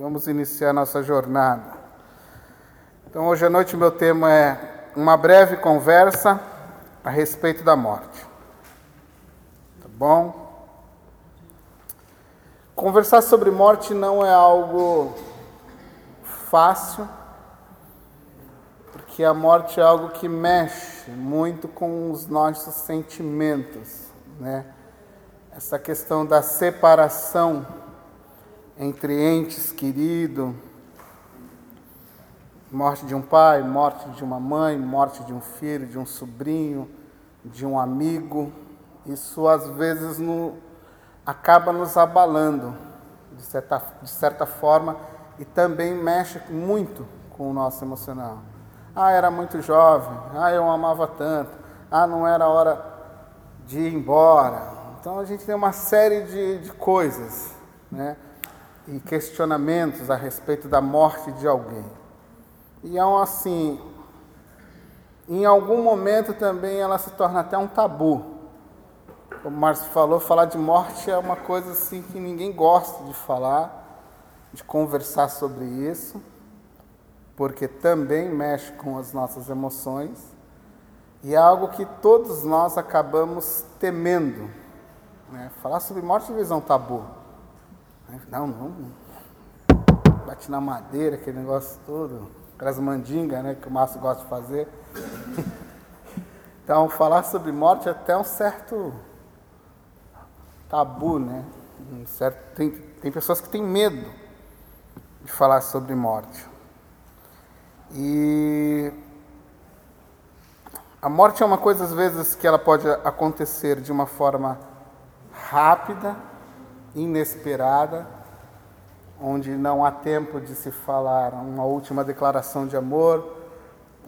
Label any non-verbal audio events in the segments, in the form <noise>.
Vamos iniciar nossa jornada. Então, hoje à noite, meu tema é uma breve conversa a respeito da morte. Tá bom? Conversar sobre morte não é algo fácil, porque a morte é algo que mexe muito com os nossos sentimentos, né? Essa questão da separação entre entes queridos, morte de um pai, morte de uma mãe, morte de um filho, de um sobrinho, de um amigo, isso às vezes no, acaba nos abalando, de certa, de certa forma, e também mexe muito com o nosso emocional. Ah, era muito jovem, ah, eu amava tanto, ah, não era hora de ir embora. Então a gente tem uma série de, de coisas, né? E questionamentos a respeito da morte de alguém. E é um assim, em algum momento também ela se torna até um tabu. Como o Márcio falou, falar de morte é uma coisa assim que ninguém gosta de falar, de conversar sobre isso, porque também mexe com as nossas emoções e é algo que todos nós acabamos temendo. Né? Falar sobre morte às é um tabu. Não, não. Bate na madeira, aquele negócio todo. Aquelas mandingas né, que o Márcio gosta de fazer. <laughs> Então, falar sobre morte é até um certo tabu, né? Um certo, tem, tem pessoas que têm medo de falar sobre morte. E a morte é uma coisa, às vezes, que ela pode acontecer de uma forma rápida, inesperada, onde não há tempo de se falar uma última declaração de amor,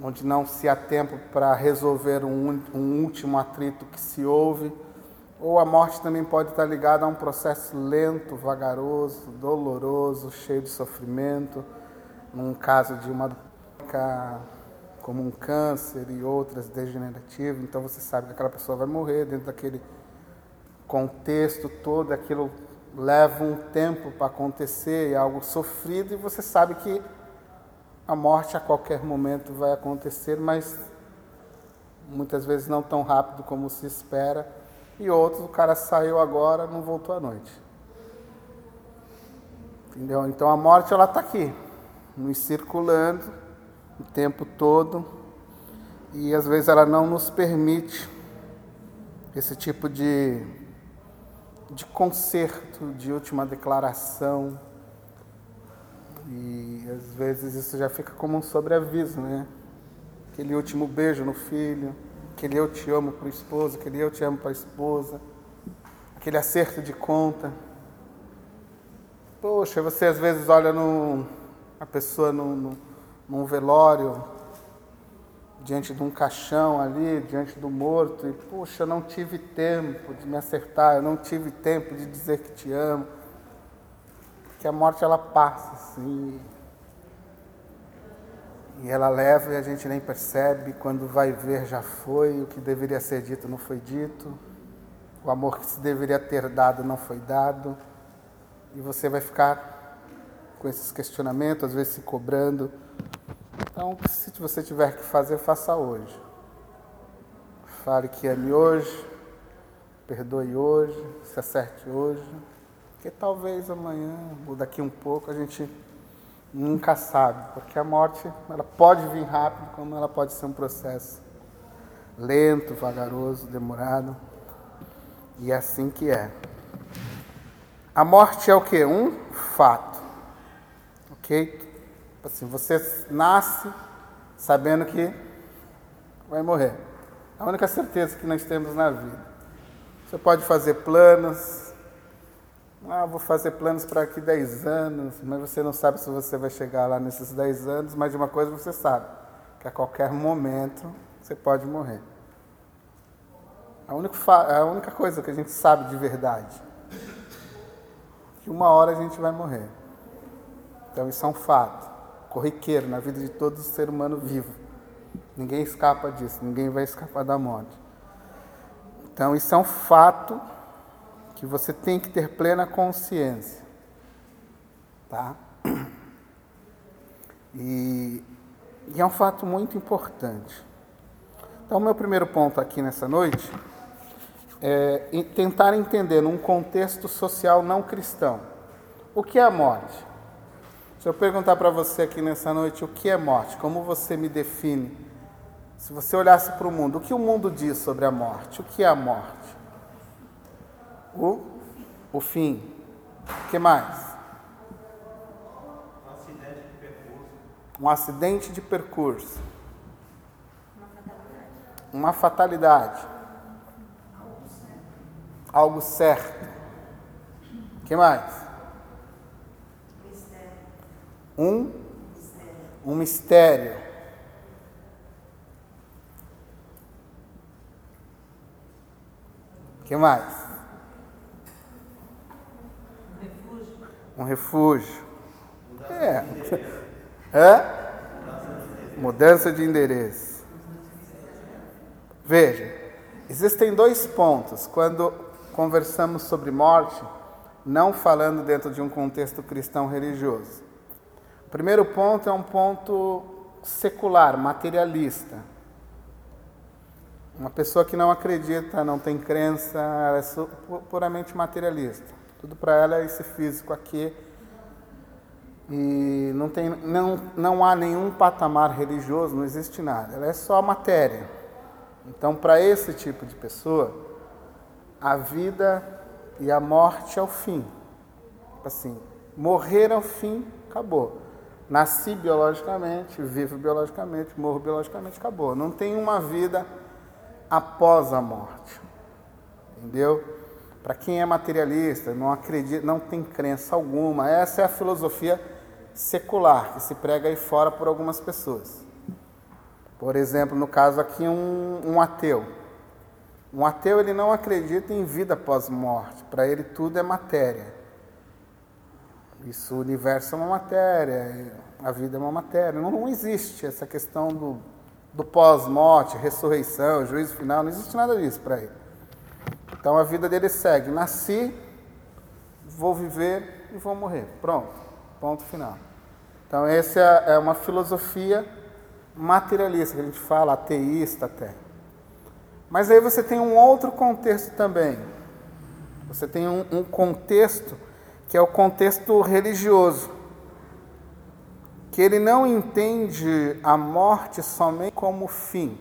onde não se há tempo para resolver um, um, último atrito que se houve, ou a morte também pode estar ligada a um processo lento, vagaroso, doloroso, cheio de sofrimento, num caso de uma como um câncer e outras degenerativas, então você sabe que aquela pessoa vai morrer dentro daquele contexto todo, aquilo leva um tempo para acontecer, é algo sofrido e você sabe que a morte a qualquer momento vai acontecer, mas muitas vezes não tão rápido como se espera. E outros, o cara saiu agora, não voltou à noite. Entendeu? Então a morte ela está aqui, nos circulando o tempo todo e às vezes ela não nos permite esse tipo de de conserto, de última declaração. E às vezes isso já fica como um sobreaviso, né? Aquele último beijo no filho, aquele eu te amo para o esposo, aquele eu te amo para a esposa, aquele acerto de conta. Poxa, você às vezes olha no, a pessoa no, num velório, diante de um caixão ali, diante do morto, e puxa, eu não tive tempo de me acertar, eu não tive tempo de dizer que te amo. Que a morte ela passa assim. E ela leva e a gente nem percebe, quando vai ver já foi, o que deveria ser dito não foi dito, o amor que se deveria ter dado não foi dado, e você vai ficar com esses questionamentos, às vezes se cobrando. Então, se você tiver que fazer, faça hoje. Fale que ame hoje, perdoe hoje, se acerte hoje, porque talvez amanhã ou daqui um pouco a gente nunca sabe, porque a morte ela pode vir rápido, como ela pode ser um processo lento, vagaroso, demorado, e é assim que é. A morte é o que? Um fato, ok? Assim, você nasce sabendo que vai morrer. A única certeza que nós temos na vida. Você pode fazer planos. Ah, vou fazer planos para aqui 10 anos, mas você não sabe se você vai chegar lá nesses 10 anos, mas de uma coisa você sabe, que a qualquer momento você pode morrer. A única, a única coisa que a gente sabe de verdade, que uma hora a gente vai morrer. Então isso é um fato corriqueiro na vida de todo ser humano vivo. Ninguém escapa disso, ninguém vai escapar da morte. Então, isso é um fato que você tem que ter plena consciência. Tá? E, e é um fato muito importante. Então, o meu primeiro ponto aqui nessa noite é tentar entender num contexto social não cristão o que é a morte. Se eu perguntar para você aqui nessa noite o que é morte, como você me define? Se você olhasse para o mundo, o que o mundo diz sobre a morte? O que é a morte? O, o fim. O que mais? Um acidente de percurso. Um acidente de percurso. Uma fatalidade. Algo certo. O que mais? Um, um mistério. O que mais? Um refúgio. É. Hã? Mudança de endereço. Veja, existem dois pontos quando conversamos sobre morte, não falando dentro de um contexto cristão religioso. O primeiro ponto é um ponto secular, materialista. Uma pessoa que não acredita, não tem crença, ela é puramente materialista. Tudo para ela é esse físico aqui. E não, tem, não, não há nenhum patamar religioso, não existe nada. Ela é só matéria. Então, para esse tipo de pessoa, a vida e a morte é o fim. Assim, morrer é o fim, acabou. Nasci biologicamente, vivo biologicamente, morro biologicamente, acabou. Não tem uma vida após a morte. Entendeu? Para quem é materialista, não acredita, não tem crença alguma, essa é a filosofia secular que se prega aí fora por algumas pessoas. Por exemplo, no caso aqui, um, um ateu. Um ateu ele não acredita em vida após morte. Para ele tudo é matéria. Isso, o universo é uma matéria, a vida é uma matéria. Não, não existe essa questão do, do pós-morte, ressurreição, juízo final, não existe nada disso para ele. Então a vida dele segue: nasci, vou viver e vou morrer. Pronto, ponto final. Então, essa é uma filosofia materialista, que a gente fala, ateísta até. Mas aí você tem um outro contexto também. Você tem um, um contexto que é o contexto religioso, que ele não entende a morte somente como fim,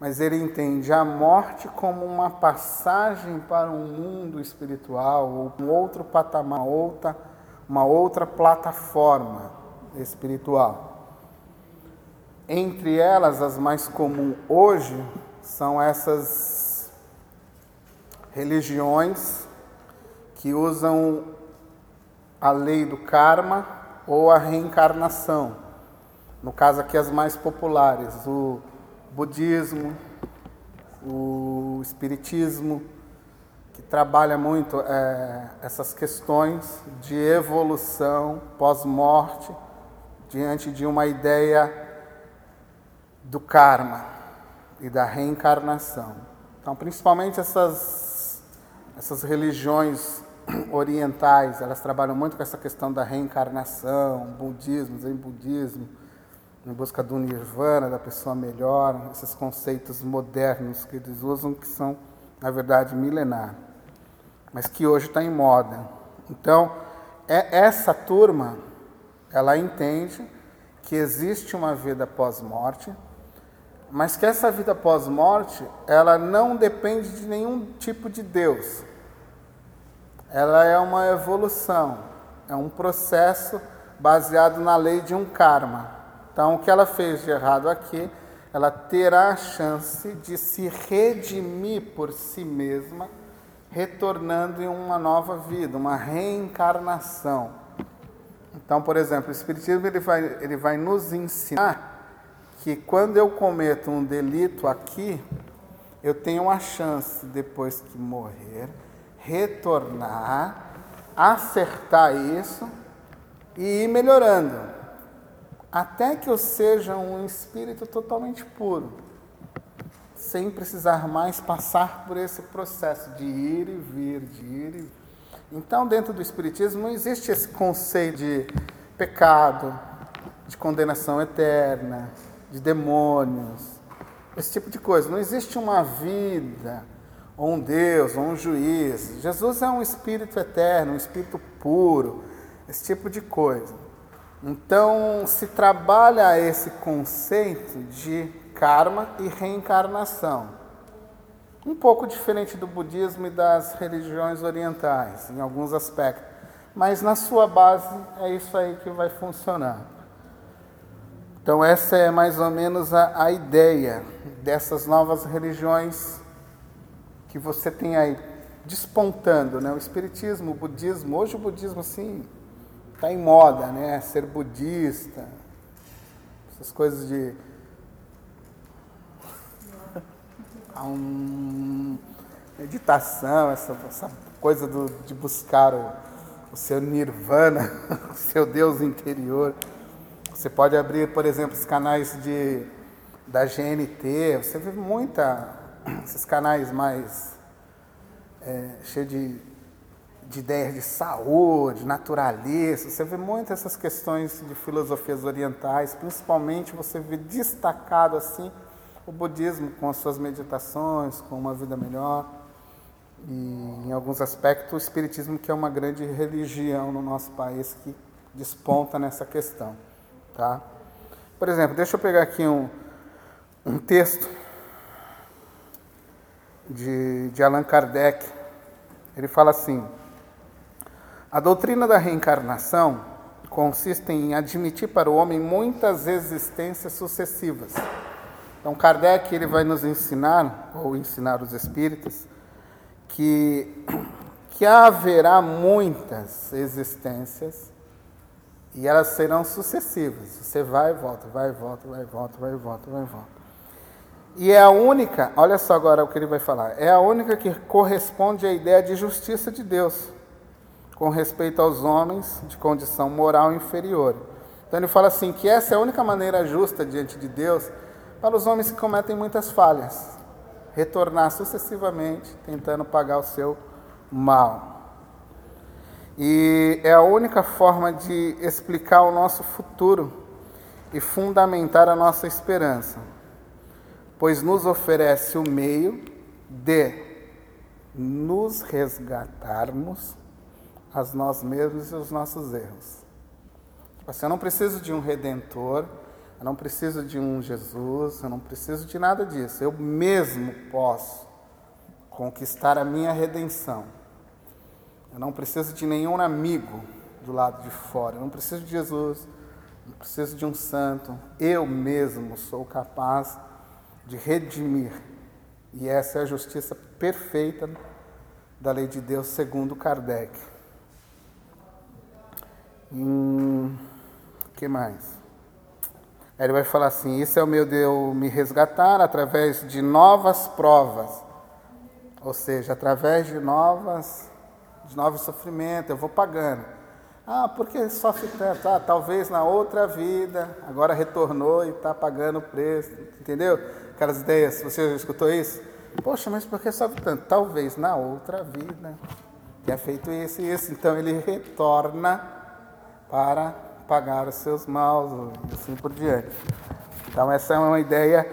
mas ele entende a morte como uma passagem para um mundo espiritual, ou um outro patamar, outra, uma outra plataforma espiritual. Entre elas, as mais comuns hoje são essas religiões que usam a lei do karma ou a reencarnação. No caso aqui as mais populares, o budismo, o espiritismo, que trabalha muito é, essas questões de evolução pós-morte diante de uma ideia do karma e da reencarnação. Então, principalmente essas, essas religiões orientais, elas trabalham muito com essa questão da reencarnação, budismo, zen budismo, em busca do nirvana, da pessoa melhor, esses conceitos modernos que eles usam que são, na verdade, milenares, mas que hoje está em moda. Então, é essa turma, ela entende que existe uma vida pós-morte, mas que essa vida pós-morte, ela não depende de nenhum tipo de Deus ela é uma evolução, é um processo baseado na lei de um karma. Então, o que ela fez de errado aqui, ela terá a chance de se redimir por si mesma, retornando em uma nova vida, uma reencarnação. Então, por exemplo, o Espiritismo ele vai, ele vai nos ensinar que quando eu cometo um delito aqui, eu tenho a chance, depois que morrer, retornar, acertar isso e ir melhorando, até que eu seja um espírito totalmente puro, sem precisar mais passar por esse processo de ir e vir, de ir e vir. Então, dentro do Espiritismo, não existe esse conceito de pecado, de condenação eterna, de demônios, esse tipo de coisa. Não existe uma vida, ou um Deus, ou um juiz. Jesus é um espírito eterno, um espírito puro, esse tipo de coisa. Então, se trabalha esse conceito de karma e reencarnação. Um pouco diferente do budismo e das religiões orientais, em alguns aspectos. Mas na sua base é isso aí que vai funcionar. Então, essa é mais ou menos a, a ideia dessas novas religiões que você tem aí despontando, né? O espiritismo, o budismo, hoje o budismo assim está em moda, né? Ser budista, essas coisas de <laughs> um, meditação, essa, essa coisa do, de buscar o, o seu nirvana, <laughs> o seu Deus interior. Você pode abrir, por exemplo, os canais de, da GNT, você vê muita, esses canais mais é, cheios de, de ideias de saúde, naturalistas, você vê muitas essas questões de filosofias orientais, principalmente você vê destacado assim o budismo com as suas meditações, com uma vida melhor. E em alguns aspectos o espiritismo que é uma grande religião no nosso país que desponta nessa questão, tá? Por exemplo, deixa eu pegar aqui um, um texto de, de Allan Kardec. Ele fala assim: a doutrina da reencarnação consiste em admitir para o homem muitas existências sucessivas então Kardec ele vai nos ensinar, ou ensinar os espíritos, que, <clears throat> que haverá muitas existências e elas serão sucessivas. Você vai e volta, vai e volta, vai e volta, vai e volta, vai e volta. E é a única, olha só agora o que ele vai falar, é a única que corresponde à ideia de justiça de Deus, com respeito aos homens de condição moral inferior. Então ele fala assim que essa é a única maneira justa diante de Deus para os homens que cometem muitas falhas, retornar sucessivamente, tentando pagar o seu mal. E é a única forma de explicar o nosso futuro e fundamentar a nossa esperança, pois nos oferece o meio de nos resgatarmos a nós mesmos e os nossos erros. Tipo assim, eu não preciso de um redentor, eu não preciso de um Jesus, eu não preciso de nada disso. Eu mesmo posso conquistar a minha redenção. Eu não preciso de nenhum amigo do lado de fora. Eu não preciso de Jesus, não preciso de um santo. Eu mesmo sou capaz de redimir. E essa é a justiça perfeita da lei de Deus, segundo Kardec. O que mais? Aí ele vai falar assim: Isso é o meu Deus me resgatar através de novas provas. Ou seja, através de novas, de novos sofrimentos, eu vou pagando. Ah, por que sofre tanto? Ah, talvez na outra vida, agora retornou e está pagando o preço. Entendeu? Aquelas ideias, você já escutou isso? Poxa, mas por que sofre tanto? Talvez na outra vida tenha feito isso e isso. Então ele retorna para pagar os seus maus e assim por diante. Então essa é uma ideia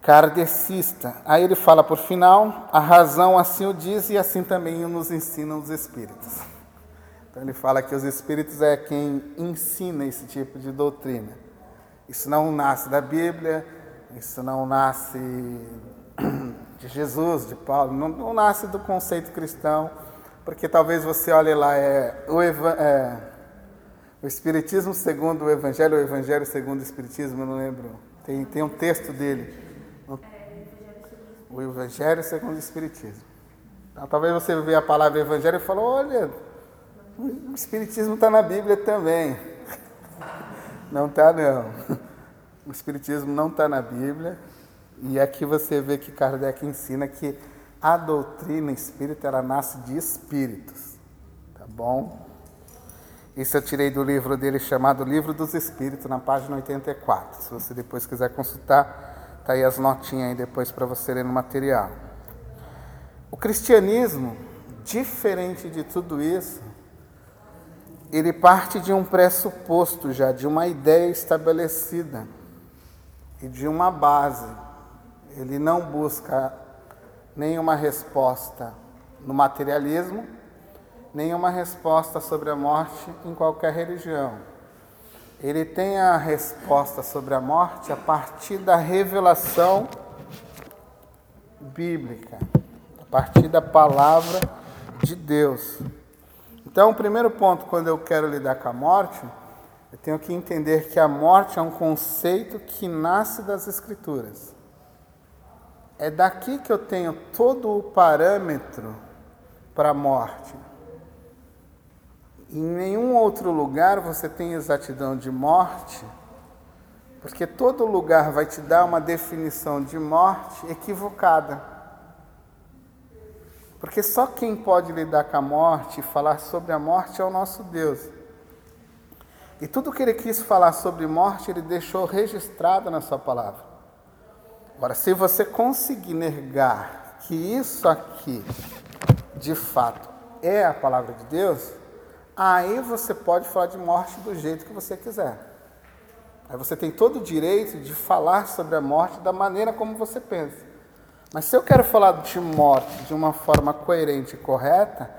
kardecista. Aí ele fala por final, a razão assim o diz e assim também nos ensinam os espíritos. Então ele fala que os espíritos é quem ensina esse tipo de doutrina. Isso não nasce da Bíblia, isso não nasce <clears throat> de Jesus, de Paulo, não, não nasce do conceito cristão, porque talvez você olhe lá, é, o, é, o Espiritismo segundo o Evangelho, o Evangelho segundo o Espiritismo, eu não lembro. Tem, tem um texto dele. O Evangelho segundo o Espiritismo. Então, talvez você veja a palavra Evangelho e fale, olha, o Espiritismo está na Bíblia também. Não está, não. O Espiritismo não está na Bíblia. E aqui você vê que Kardec ensina que a doutrina espírita ela nasce de espíritos. Tá bom? Isso eu tirei do livro dele chamado Livro dos Espíritos, na página 84. Se você depois quiser consultar, tá aí as notinhas aí depois para você ler no material. O cristianismo, diferente de tudo isso, ele parte de um pressuposto já, de uma ideia estabelecida e de uma base. Ele não busca nenhuma resposta no materialismo, nenhuma resposta sobre a morte em qualquer religião. Ele tem a resposta sobre a morte a partir da revelação bíblica, a partir da palavra de Deus. Então, o primeiro ponto, quando eu quero lidar com a morte, eu tenho que entender que a morte é um conceito que nasce das Escrituras. É daqui que eu tenho todo o parâmetro para a morte. Em nenhum outro lugar você tem exatidão de morte, porque todo lugar vai te dar uma definição de morte equivocada. Porque só quem pode lidar com a morte e falar sobre a morte é o nosso Deus. E tudo que ele quis falar sobre morte, ele deixou registrado na sua palavra. Agora, se você conseguir negar que isso aqui, de fato, é a palavra de Deus, aí você pode falar de morte do jeito que você quiser. Aí você tem todo o direito de falar sobre a morte da maneira como você pensa. Mas se eu quero falar de morte de uma forma coerente e correta,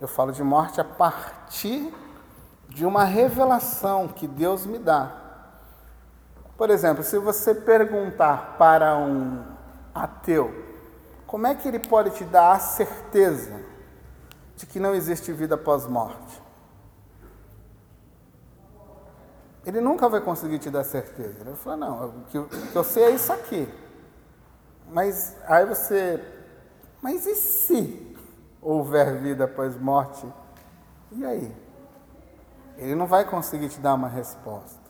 eu falo de morte a partir de uma revelação que Deus me dá. Por exemplo, se você perguntar para um ateu, como é que ele pode te dar a certeza de que não existe vida após morte? Ele nunca vai conseguir te dar certeza. Ele vai falar, não, o que, eu sei é isso aqui. Mas aí você, mas e se houver vida após morte? E aí? Ele não vai conseguir te dar uma resposta.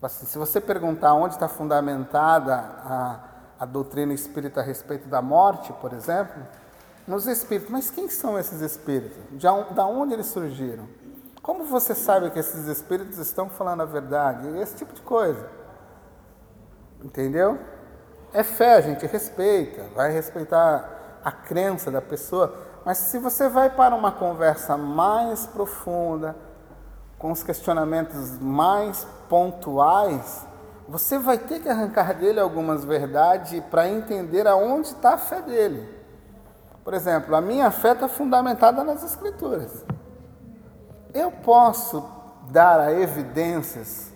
Assim, se você perguntar onde está fundamentada a, a doutrina espírita a respeito da morte, por exemplo, nos espíritos, mas quem são esses espíritos? De, da onde eles surgiram? Como você sabe que esses espíritos estão falando a verdade? Esse tipo de coisa. Entendeu? É fé, a gente respeita, vai respeitar a crença da pessoa, mas se você vai para uma conversa mais profunda, com os questionamentos mais pontuais, você vai ter que arrancar dele algumas verdades para entender aonde está a fé dele. Por exemplo, a minha fé está fundamentada nas Escrituras. Eu posso dar a evidências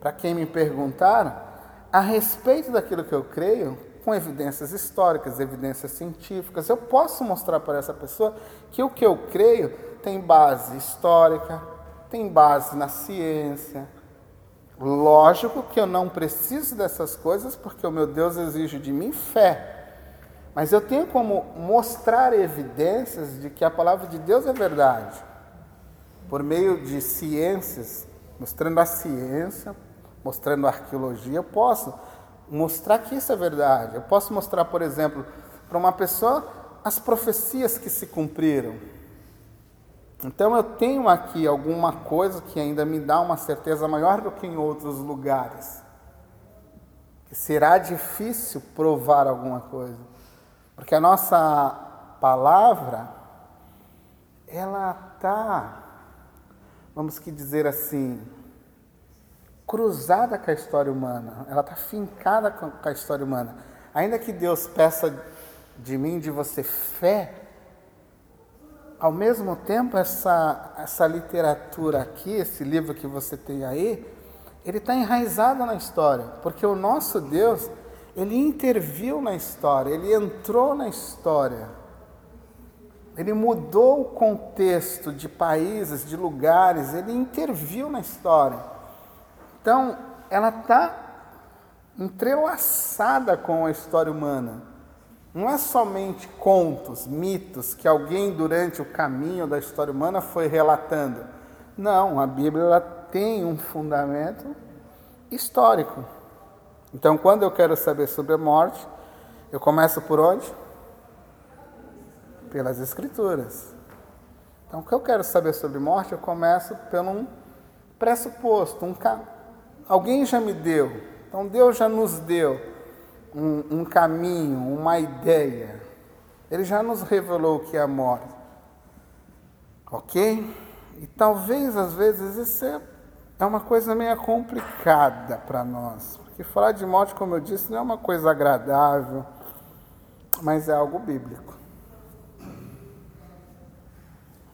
para quem me perguntar a respeito daquilo que eu creio, com evidências históricas, evidências científicas. Eu posso mostrar para essa pessoa que o que eu creio tem base histórica, tem base na ciência. Lógico que eu não preciso dessas coisas porque o meu Deus exige de mim fé. Mas eu tenho como mostrar evidências de que a palavra de Deus é verdade por meio de ciências, mostrando a ciência, mostrando arqueologia, eu posso mostrar que isso é verdade. Eu posso mostrar, por exemplo, para uma pessoa as profecias que se cumpriram. Então eu tenho aqui alguma coisa que ainda me dá uma certeza maior do que em outros lugares. Será difícil provar alguma coisa. Porque a nossa palavra ela está vamos que dizer assim, cruzada com a história humana, ela está fincada com a história humana. Ainda que Deus peça de mim, de você, fé, ao mesmo tempo, essa, essa literatura aqui, esse livro que você tem aí, ele está enraizado na história, porque o nosso Deus, ele interviu na história, ele entrou na história. Ele mudou o contexto de países, de lugares, ele interviu na história. Então, ela está entrelaçada com a história humana. Não é somente contos, mitos que alguém durante o caminho da história humana foi relatando. Não, a Bíblia tem um fundamento histórico. Então, quando eu quero saber sobre a morte, eu começo por onde? pelas Escrituras. Então, o que eu quero saber sobre morte, eu começo pelo um pressuposto. Um. Alguém já me deu, então Deus já nos deu um, um caminho, uma ideia. Ele já nos revelou o que é a morte. Ok? E talvez, às vezes, isso é, é uma coisa meio complicada para nós. Porque falar de morte, como eu disse, não é uma coisa agradável, mas é algo bíblico.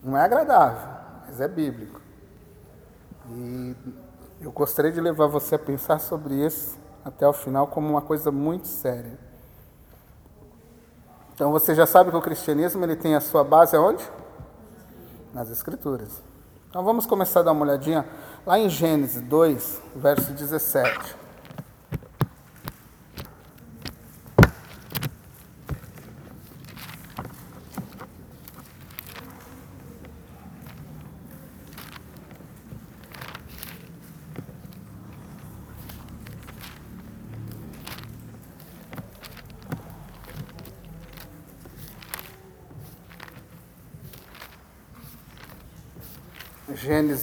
Não é agradável, mas é bíblico. E eu gostaria de levar você a pensar sobre isso até o final como uma coisa muito séria. Então você já sabe que o cristianismo ele tem a sua base aonde? Nas escrituras. Então vamos começar a dar uma olhadinha lá em Gênesis 2, verso 17.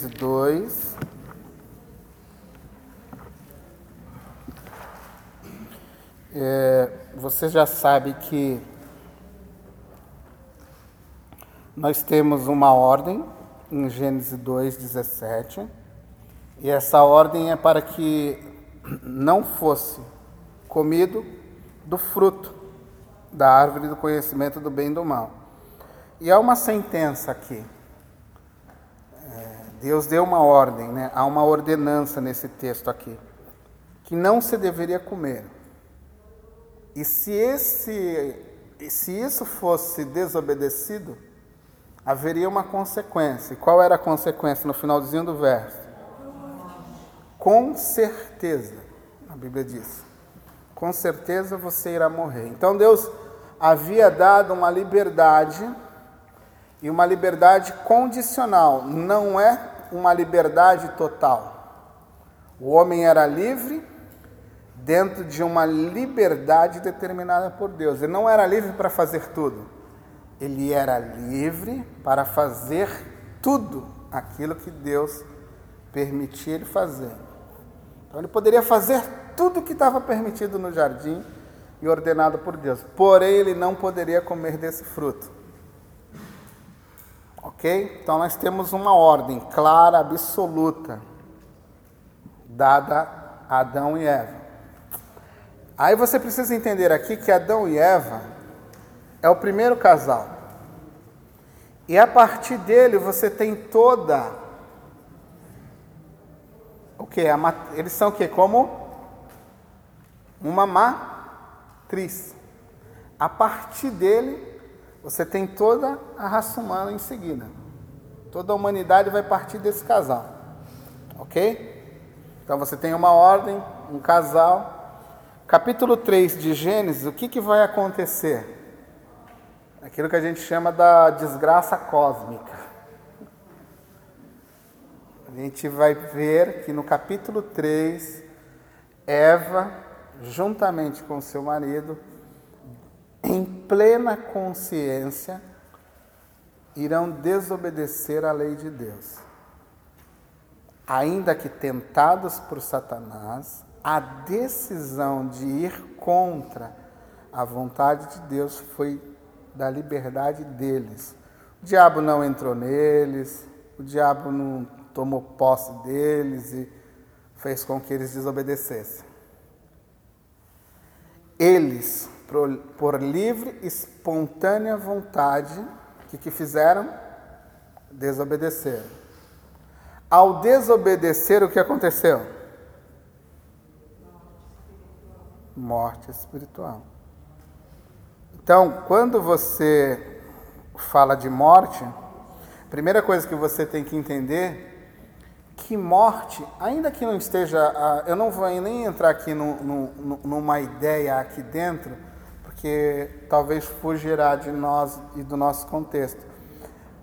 2. É, você já sabe que nós temos uma ordem em Gênesis 2, 17, e essa ordem é para que não fosse comido do fruto da árvore do conhecimento do bem e do mal. E há uma sentença aqui. Deus deu uma ordem, né? há uma ordenança nesse texto aqui, que não se deveria comer. E se, esse, se isso fosse desobedecido, haveria uma consequência. E qual era a consequência no finalzinho do verso? Com certeza, a Bíblia diz. Com certeza você irá morrer. Então Deus havia dado uma liberdade e uma liberdade condicional, não é uma liberdade total. O homem era livre dentro de uma liberdade determinada por Deus. Ele não era livre para fazer tudo. Ele era livre para fazer tudo aquilo que Deus permitia ele fazer. Então ele poderia fazer tudo o que estava permitido no jardim e ordenado por Deus. Porém, ele não poderia comer desse fruto. Então nós temos uma ordem clara, absoluta, dada a Adão e Eva. Aí você precisa entender aqui que Adão e Eva é o primeiro casal. E a partir dele você tem toda o que? Eles são o que? Como uma matriz. A partir dele você tem toda a raça humana em seguida. Toda a humanidade vai partir desse casal. Ok? Então você tem uma ordem, um casal. Capítulo 3 de Gênesis, o que, que vai acontecer? Aquilo que a gente chama da desgraça cósmica. A gente vai ver que no capítulo 3, Eva, juntamente com seu marido, plena consciência, irão desobedecer à lei de Deus. Ainda que tentados por Satanás, a decisão de ir contra a vontade de Deus foi da liberdade deles. O diabo não entrou neles, o diabo não tomou posse deles e fez com que eles desobedecessem. Eles por, por livre, espontânea vontade, que, que fizeram? Desobedeceram. Ao desobedecer, o que aconteceu? Morte espiritual. Então, quando você fala de morte, a primeira coisa que você tem que entender que morte, ainda que não esteja, eu não vou nem entrar aqui no, no, numa ideia aqui dentro, porque talvez fugirá de nós e do nosso contexto.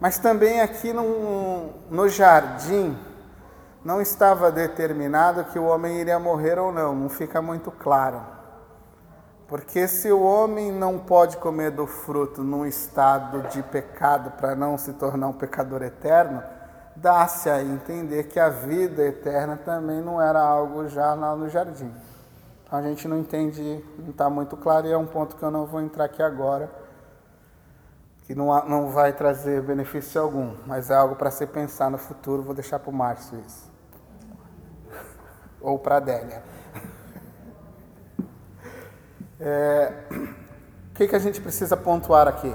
Mas também aqui no, no jardim não estava determinado que o homem iria morrer ou não, não fica muito claro. Porque se o homem não pode comer do fruto num estado de pecado para não se tornar um pecador eterno, dá-se a entender que a vida eterna também não era algo já lá no jardim a gente não entende, não está muito claro e é um ponto que eu não vou entrar aqui agora. que não, não vai trazer benefício algum, mas é algo para se pensar no futuro. Vou deixar para o Márcio isso. Ou para a Adélia. <laughs> É, o que, que a gente precisa pontuar aqui?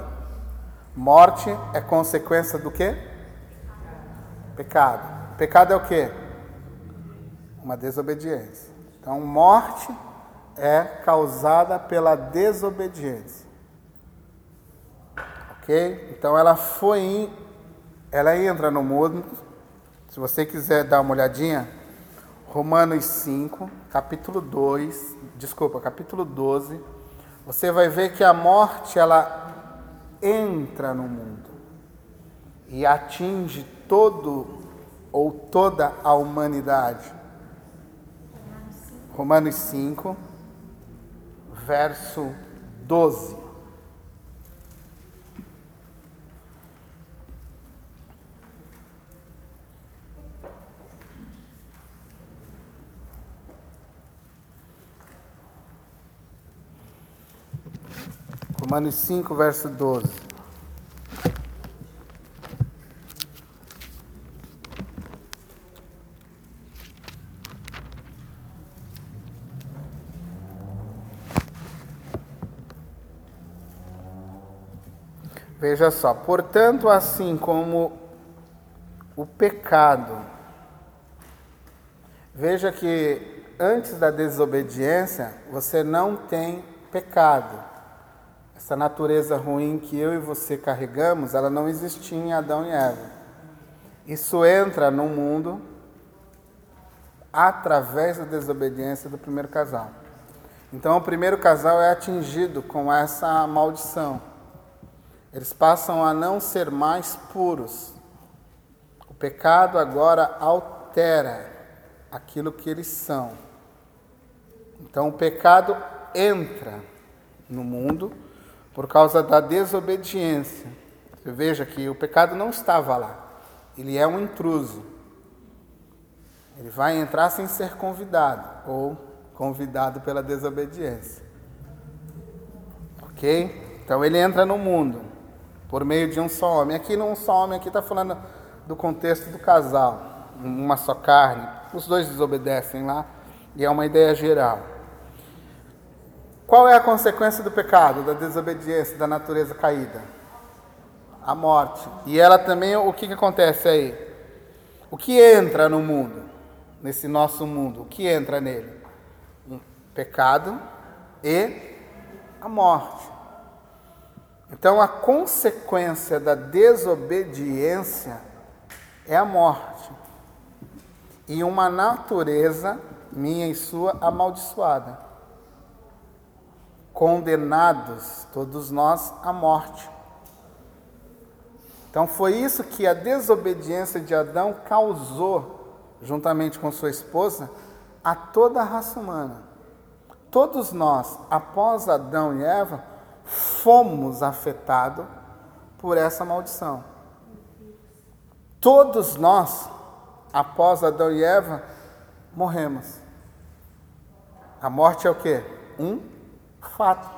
Morte é consequência do quê? Pecado. Pecado é o quê? Uma desobediência. Então, morte é causada pela desobediência. Ok? Então, ela foi, em, ela entra no mundo. Se você quiser dar uma olhadinha, Romanos 5, capítulo 2, desculpa, capítulo 12, você vai ver que a morte ela entra no mundo e atinge todo ou toda a humanidade. Romanos 5, verso 12. Romanos 5, verso 12. Veja só, portanto, assim como o pecado, veja que antes da desobediência você não tem pecado. Essa natureza ruim que eu e você carregamos, ela não existia em Adão e Eva. Isso entra no mundo através da desobediência do primeiro casal. Então, o primeiro casal é atingido com essa maldição. Eles passam a não ser mais puros. O pecado agora altera aquilo que eles são. Então, o pecado entra no mundo por causa da desobediência. Você veja que o pecado não estava lá, ele é um intruso. Ele vai entrar sem ser convidado ou convidado pela desobediência. Ok? Então ele entra no mundo por meio de um só homem. Aqui não um só homem, aqui está falando do contexto do casal, uma só carne. Os dois desobedecem lá e é uma ideia geral. Qual é a consequência do pecado, da desobediência, da natureza caída? A morte. E ela também, o que, que acontece aí? O que entra no mundo, nesse nosso mundo? O que entra nele? Um pecado e a morte. Então, a consequência da desobediência é a morte. E uma natureza, minha e sua, amaldiçoada condenados, todos nós, à morte. Então foi isso que a desobediência de Adão causou, juntamente com sua esposa, a toda a raça humana. Todos nós, após Adão e Eva, fomos afetados por essa maldição. Todos nós, após Adão e Eva, morremos. A morte é o que? Um fato.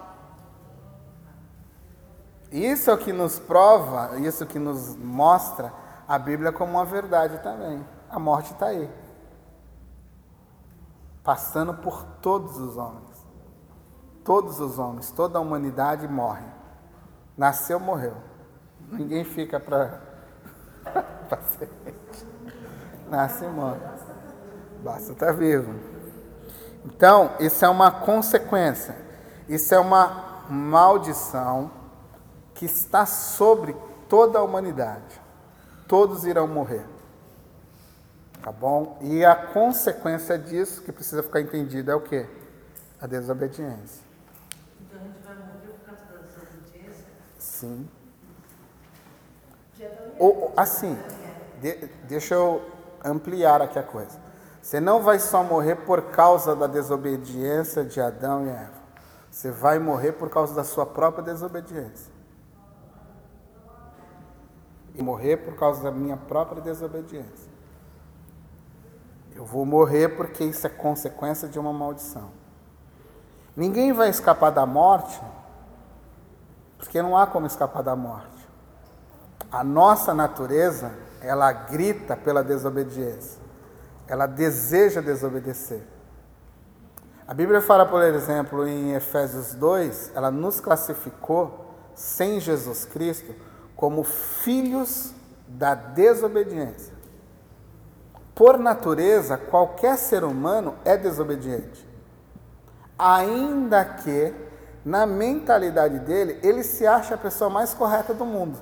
Isso é o que nos prova, isso que nos mostra a Bíblia como uma verdade também. A morte está aí. Passando por todos os homens. Todos os homens, toda a humanidade morre. Nasceu, morreu. Ninguém fica para. <laughs> Nasce e morre. Basta estar vivo. Então, isso é uma consequência. Isso é uma maldição que está sobre toda a humanidade. Todos irão morrer. Tá bom? E a consequência disso, que precisa ficar entendido, é o quê? A desobediência. Então a gente vai morrer por causa da desobediência? Sim. Ou, assim, de- deixa eu ampliar aqui a coisa. Você não vai só morrer por causa da desobediência de Adão e Eva. Você vai morrer por causa da sua própria desobediência. E morrer por causa da minha própria desobediência. Eu vou morrer porque isso é consequência de uma maldição. Ninguém vai escapar da morte, porque não há como escapar da morte. A nossa natureza, ela grita pela desobediência. Ela deseja desobedecer. A Bíblia fala, por exemplo, em Efésios 2, ela nos classificou, sem Jesus Cristo, como filhos da desobediência. Por natureza, qualquer ser humano é desobediente. Ainda que, na mentalidade dele, ele se acha a pessoa mais correta do mundo.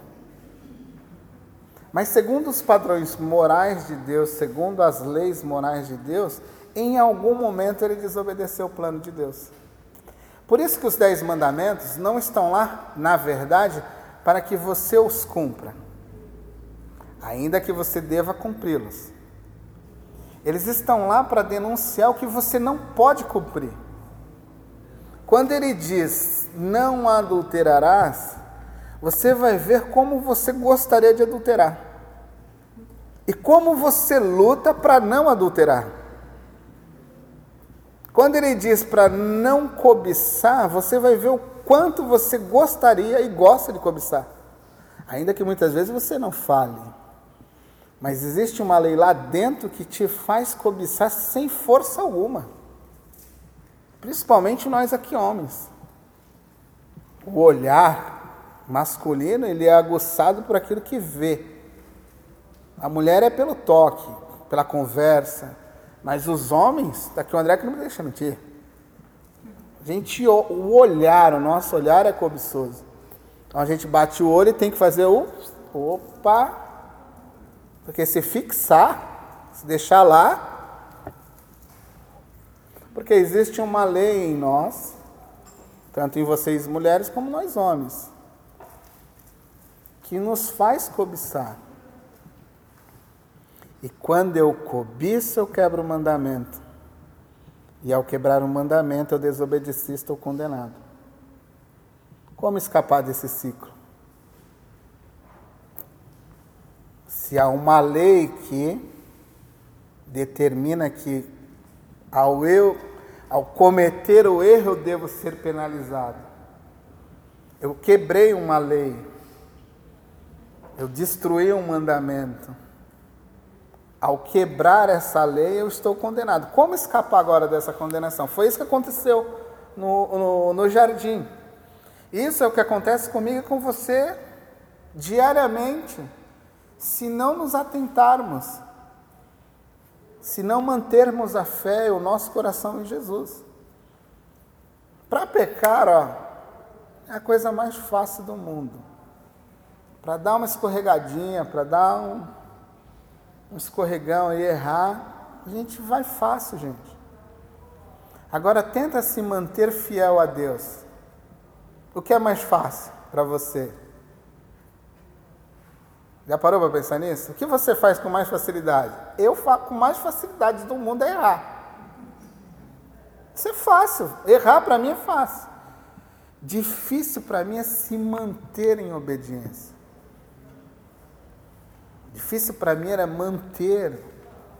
Mas, segundo os padrões morais de Deus, segundo as leis morais de Deus, em algum momento ele desobedeceu o plano de Deus. Por isso que os dez mandamentos não estão lá, na verdade, para que você os cumpra, ainda que você deva cumpri-los. Eles estão lá para denunciar o que você não pode cumprir. Quando ele diz não adulterarás, você vai ver como você gostaria de adulterar e como você luta para não adulterar. Quando ele diz para não cobiçar, você vai ver o quanto você gostaria e gosta de cobiçar. Ainda que muitas vezes você não fale. Mas existe uma lei lá dentro que te faz cobiçar sem força alguma. Principalmente nós aqui homens. O olhar masculino, ele é aguçado por aquilo que vê. A mulher é pelo toque, pela conversa, mas os homens, daqui o André que não me deixa mentir. A gente, o olhar, o nosso olhar é cobiçoso. Então a gente bate o olho e tem que fazer o opa, porque se fixar, se deixar lá, porque existe uma lei em nós, tanto em vocês mulheres como nós homens, que nos faz cobiçar. E quando eu cobiço, eu quebro o mandamento. E ao quebrar o mandamento, eu desobedeci, estou condenado. Como escapar desse ciclo? Se há uma lei que determina que ao eu ao cometer o erro eu devo ser penalizado. Eu quebrei uma lei. Eu destruí um mandamento ao quebrar essa lei, eu estou condenado. Como escapar agora dessa condenação? Foi isso que aconteceu no, no, no jardim. Isso é o que acontece comigo e com você diariamente, se não nos atentarmos, se não mantermos a fé e o nosso coração em Jesus. Para pecar, ó, é a coisa mais fácil do mundo. Para dar uma escorregadinha, para dar um, um escorregão e errar, a gente vai fácil, gente. Agora tenta se manter fiel a Deus. O que é mais fácil para você? Já parou para pensar nisso? O que você faz com mais facilidade? Eu faço com mais facilidade do mundo é errar. Isso é fácil. Errar para mim é fácil. Difícil para mim é se manter em obediência. Difícil para mim era manter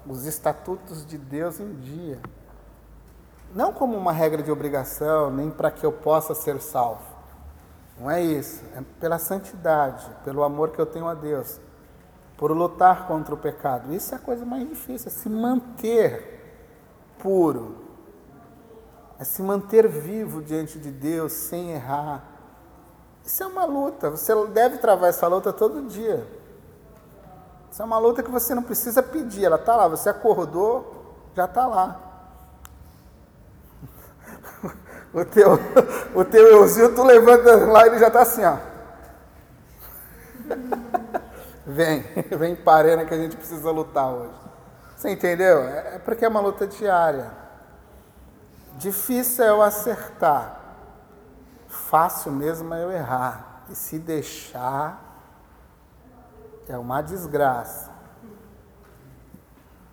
os estatutos de Deus em dia. Não como uma regra de obrigação, nem para que eu possa ser salvo. Não é isso. É pela santidade, pelo amor que eu tenho a Deus, por lutar contra o pecado. Isso é a coisa mais difícil, é se manter puro, é se manter vivo diante de Deus sem errar. Isso é uma luta. Você deve travar essa luta todo dia. Isso é uma luta que você não precisa pedir, ela está lá. Você acordou, já está lá. O teu, o teu euzinho, tu levanta lá e ele já está assim, ó. Vem, <laughs> vem parando que a gente precisa lutar hoje. Você entendeu? É, é porque é uma luta diária. Difícil é eu acertar. Fácil mesmo é eu errar. E se deixar, é uma desgraça.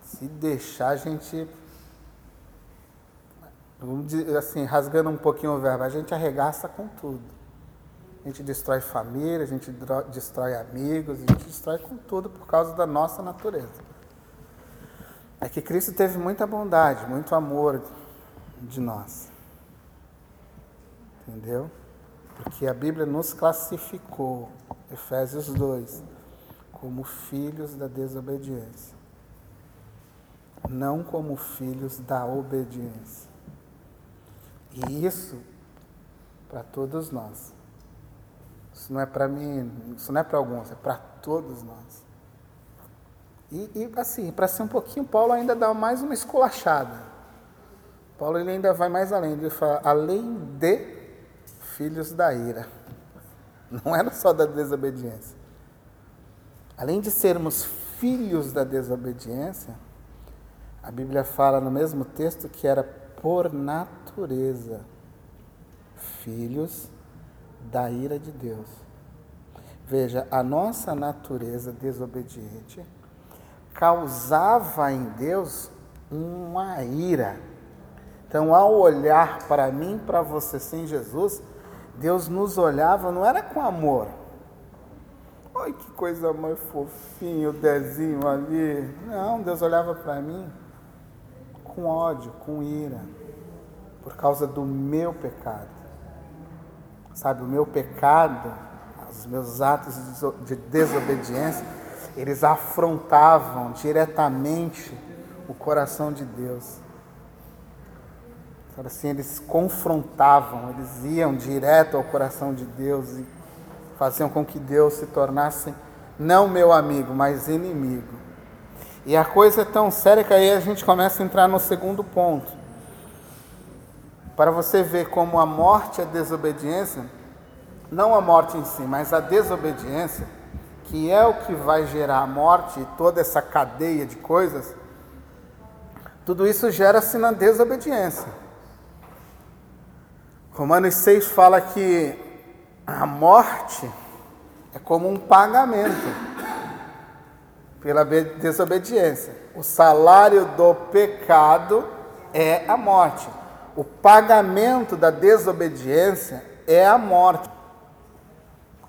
Se deixar a gente, assim, rasgando um pouquinho o verbo, a gente arregaça com tudo. A gente destrói família, a gente destrói amigos, a gente destrói com tudo por causa da nossa natureza. É que Cristo teve muita bondade, muito amor de nós. Entendeu? Porque a Bíblia nos classificou, Efésios 2 como filhos da desobediência, não como filhos da obediência. E isso para todos nós. Isso não é para mim, isso não é para alguns, é para todos nós. E, e assim, para ser um pouquinho, Paulo ainda dá mais uma esculachada. Paulo ele ainda vai mais além, ele fala, além de filhos da ira. <laughs> Não era só da desobediência. Além de sermos filhos da desobediência, a Bíblia fala no mesmo texto que era por natureza filhos da ira de Deus. Veja, a nossa natureza desobediente causava em Deus uma ira. Então, ao olhar para mim, para você sem Jesus, Deus nos olhava, não era com amor. Ai, que coisa mais fofinha, o Dezinho ali. Não, Deus olhava para mim com ódio, com ira, por causa do meu pecado. Sabe, o meu pecado, os meus atos de desobediência, eles afrontavam diretamente o coração de Deus. Sabe assim, eles confrontavam, eles iam direto ao coração de Deus e faziam com que Deus se tornasse não meu amigo, mas inimigo. E a coisa é tão séria que aí a gente começa a entrar no segundo ponto. Para você ver como a morte a desobediência, não a morte em si, mas a desobediência, que é o que vai gerar a morte e toda essa cadeia de coisas, tudo isso gera-se na desobediência. Romanos 6 fala que a morte é como um pagamento pela desobediência. O salário do pecado é a morte. O pagamento da desobediência é a morte.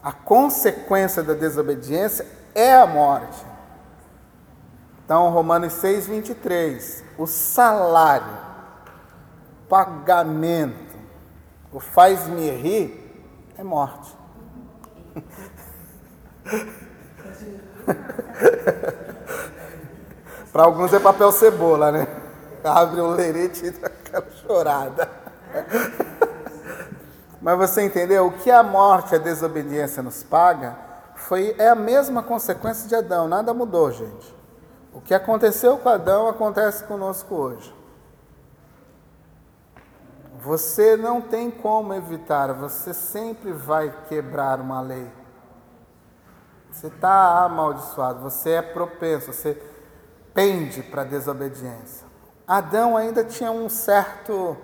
A consequência da desobediência é a morte. Então, Romanos 6, 23. O salário, pagamento, o faz-me rir é morte. <laughs> Para alguns é papel cebola, né? Abre um lerite e dá aquela chorada. Mas você entendeu? O que a morte a desobediência nos paga foi, é a mesma consequência de Adão, nada mudou, gente. O que aconteceu com Adão acontece conosco hoje. Você não tem como evitar, você sempre vai quebrar uma lei. Você está amaldiçoado, você é propenso, você pende para a desobediência. Adão ainda tinha um certo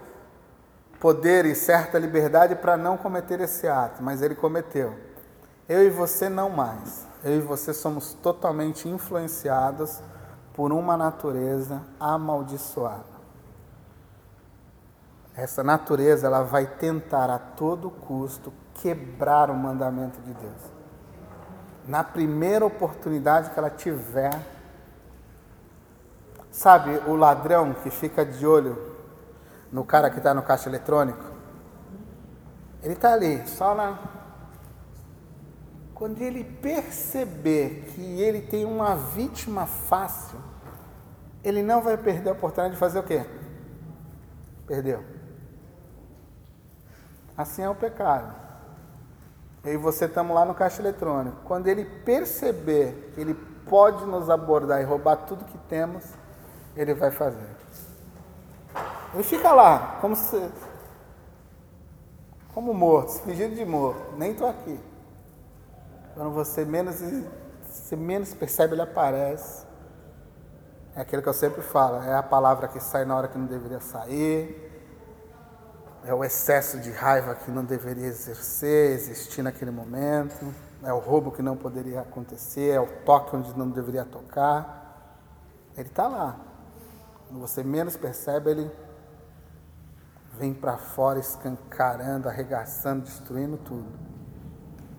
poder e certa liberdade para não cometer esse ato, mas ele cometeu. Eu e você não mais. Eu e você somos totalmente influenciados por uma natureza amaldiçoada. Essa natureza ela vai tentar a todo custo quebrar o mandamento de Deus. Na primeira oportunidade que ela tiver, sabe, o ladrão que fica de olho no cara que está no caixa eletrônico? Ele está ali, só lá. Quando ele perceber que ele tem uma vítima fácil, ele não vai perder a oportunidade de fazer o quê? Perdeu. Assim é o pecado. Eu e você estamos lá no caixa eletrônico. Quando ele perceber que ele pode nos abordar e roubar tudo que temos, ele vai fazer. Ele fica lá, como se. Como morto, fingindo de morto. Nem estou aqui. Quando você menos, você menos percebe, ele aparece. É aquilo que eu sempre falo, é a palavra que sai na hora que não deveria sair. É o excesso de raiva que não deveria exercer, existir naquele momento. É o roubo que não poderia acontecer, é o toque onde não deveria tocar. Ele está lá. Quando você menos percebe, ele vem para fora escancarando, arregaçando, destruindo tudo.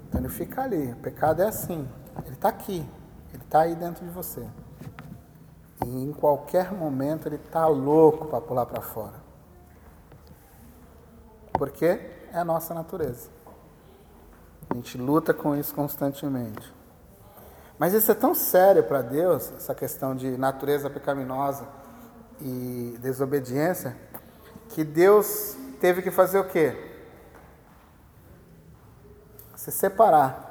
Então ele fica ali. O pecado é assim. Ele está aqui. Ele está aí dentro de você. E em qualquer momento ele está louco para pular para fora. Porque é a nossa natureza. A gente luta com isso constantemente. Mas isso é tão sério para Deus, essa questão de natureza pecaminosa e desobediência, que Deus teve que fazer o quê? Se separar.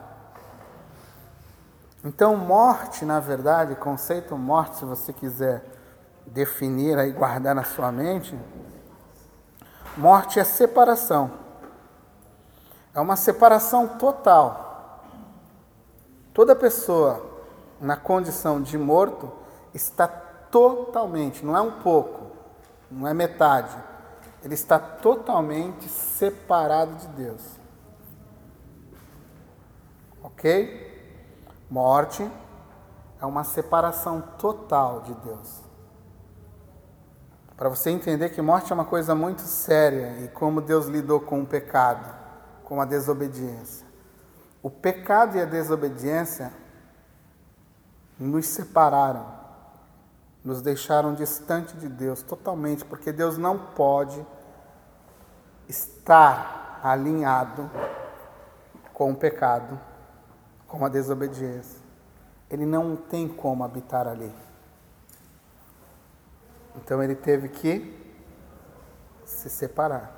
Então, morte, na verdade, conceito morte, se você quiser definir e guardar na sua mente, morte é separação. É uma separação total. Toda pessoa na condição de morto está totalmente, não é um pouco, não é metade, ele está totalmente separado de Deus. Ok? Morte é uma separação total de Deus. Para você entender que morte é uma coisa muito séria e como Deus lidou com o pecado, com a desobediência. O pecado e a desobediência nos separaram, nos deixaram distante de Deus totalmente, porque Deus não pode estar alinhado com o pecado com a desobediência. Ele não tem como habitar ali. Então ele teve que se separar.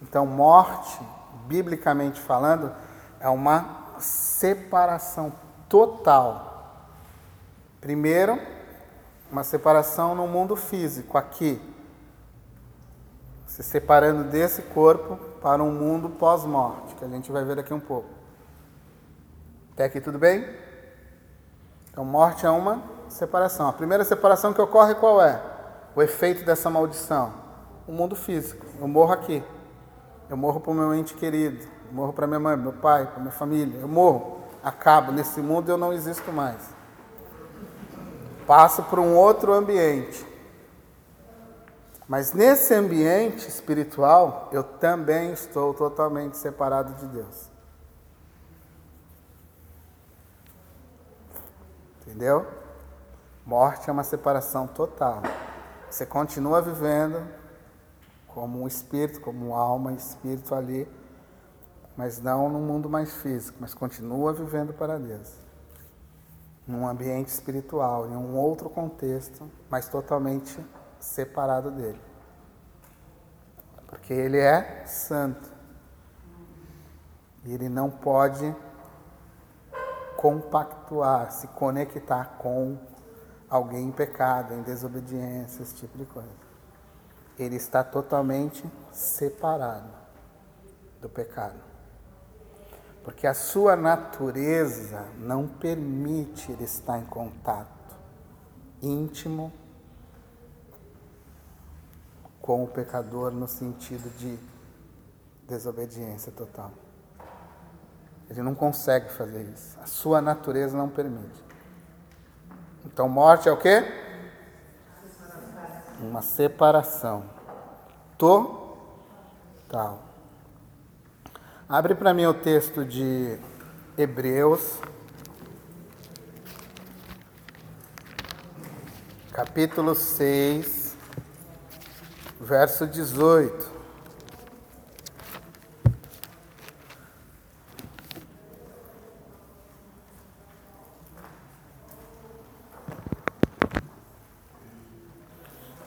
Então, morte, biblicamente falando, é uma separação total. Primeiro, uma separação no mundo físico, aqui. Se separando desse corpo para um mundo pós-morte, que a gente vai ver daqui um pouco. Até aqui tudo bem? Então, morte é uma separação. A primeira separação que ocorre qual é? O efeito dessa maldição. O mundo físico. Eu morro aqui. Eu morro para o meu ente querido. Eu morro para minha mãe, meu pai, para minha família. Eu morro. Acabo. Nesse mundo eu não existo mais. Passo para um outro ambiente. Mas nesse ambiente espiritual, eu também estou totalmente separado de Deus. Entendeu? Morte é uma separação total. Você continua vivendo como um espírito, como uma alma, espírito ali, mas não no mundo mais físico, mas continua vivendo para Deus. Num ambiente espiritual, em um outro contexto, mas totalmente separado dele. Porque ele é santo. E ele não pode compactuar, se conectar com alguém em pecado, em desobediência, esse tipo de coisa. Ele está totalmente separado do pecado. Porque a sua natureza não permite ele estar em contato íntimo com o pecador no sentido de desobediência total. Ele não consegue fazer isso. A sua natureza não permite. Então, morte é o quê? Uma separação. Total. Abre para mim o texto de Hebreus, capítulo 6, verso 18.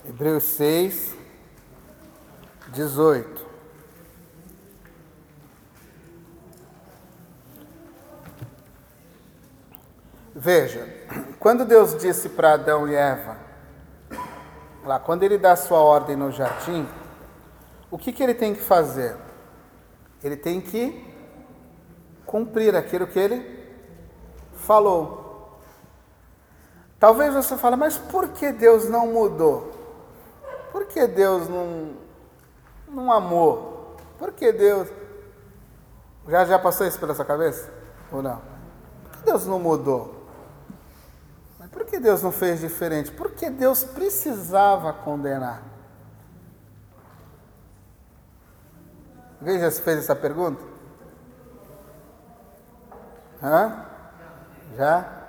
Hebreus 6, 18. Veja, quando Deus disse para Adão e Eva, lá, quando ele dá sua ordem no jardim, o que, que ele tem que fazer? Ele tem que cumprir aquilo que ele falou. Talvez você fale, mas por que Deus não mudou? Por que Deus não, não amou? Por que Deus. Já, já passou isso pela sua cabeça? Ou não? Por que Deus não mudou? Por que Deus não fez diferente? Por que Deus precisava condenar? Alguém já se fez essa pergunta? Hã? Já?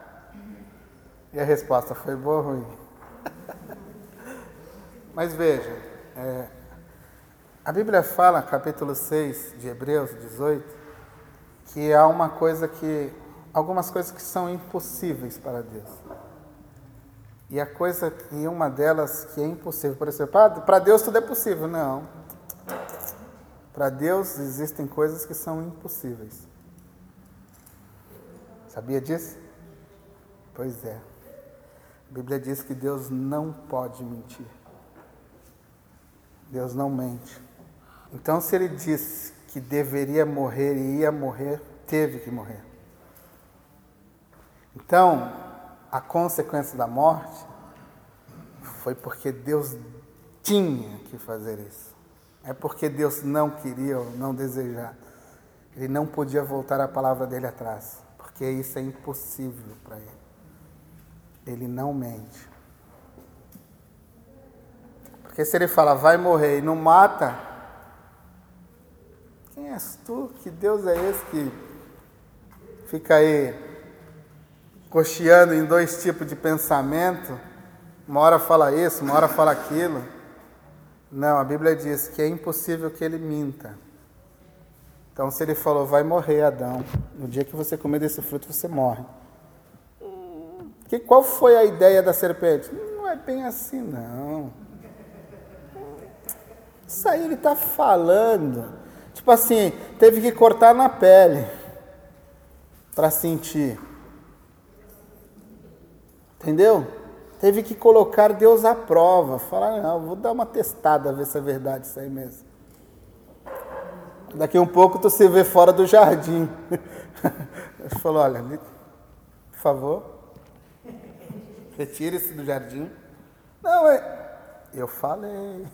E a resposta foi boa ou ruim? <laughs> Mas veja, é, a Bíblia fala, capítulo 6 de Hebreus 18, que há uma coisa que algumas coisas que são impossíveis para Deus. E a coisa, e uma delas que é impossível, por exemplo, ah, para Deus tudo é possível. Não. Para Deus existem coisas que são impossíveis. Sabia disso? Pois é. A Bíblia diz que Deus não pode mentir. Deus não mente. Então, se ele disse que deveria morrer e ia morrer, teve que morrer. Então, a consequência da morte foi porque Deus tinha que fazer isso. É porque Deus não queria ou não desejar. Ele não podia voltar a palavra dele atrás, porque isso é impossível para ele. Ele não mente. Porque se ele fala, vai morrer e não mata, quem és tu? Que Deus é esse que fica aí cocheando em dois tipos de pensamento? Uma hora fala isso, uma hora fala aquilo. Não, a Bíblia diz que é impossível que ele minta. Então, se ele falou, vai morrer, Adão, no dia que você comer desse fruto, você morre. Que, qual foi a ideia da serpente? Não é bem assim, não. Isso aí ele está falando. Tipo assim, teve que cortar na pele para sentir. Entendeu? Teve que colocar Deus à prova. Falar, não, vou dar uma testada, ver se é verdade isso aí mesmo. Daqui um pouco tu se vê fora do jardim. <laughs> Ele falou, olha, por favor, retire-se do jardim. Não, é... eu falei.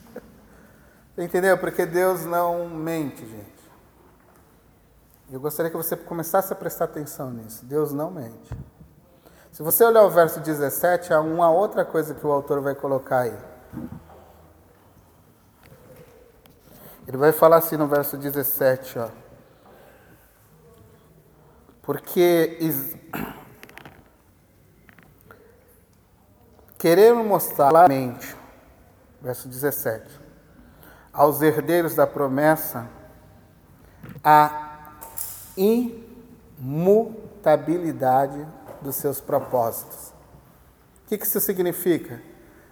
<laughs> Entendeu? Porque Deus não mente, gente. Eu gostaria que você começasse a prestar atenção nisso. Deus não mente. Se você olhar o verso 17, há uma outra coisa que o autor vai colocar aí. Ele vai falar assim no verso 17, ó. Porque queremos mostrar claramente, verso 17, aos herdeiros da promessa a imutabilidade dos seus propósitos. O que isso significa?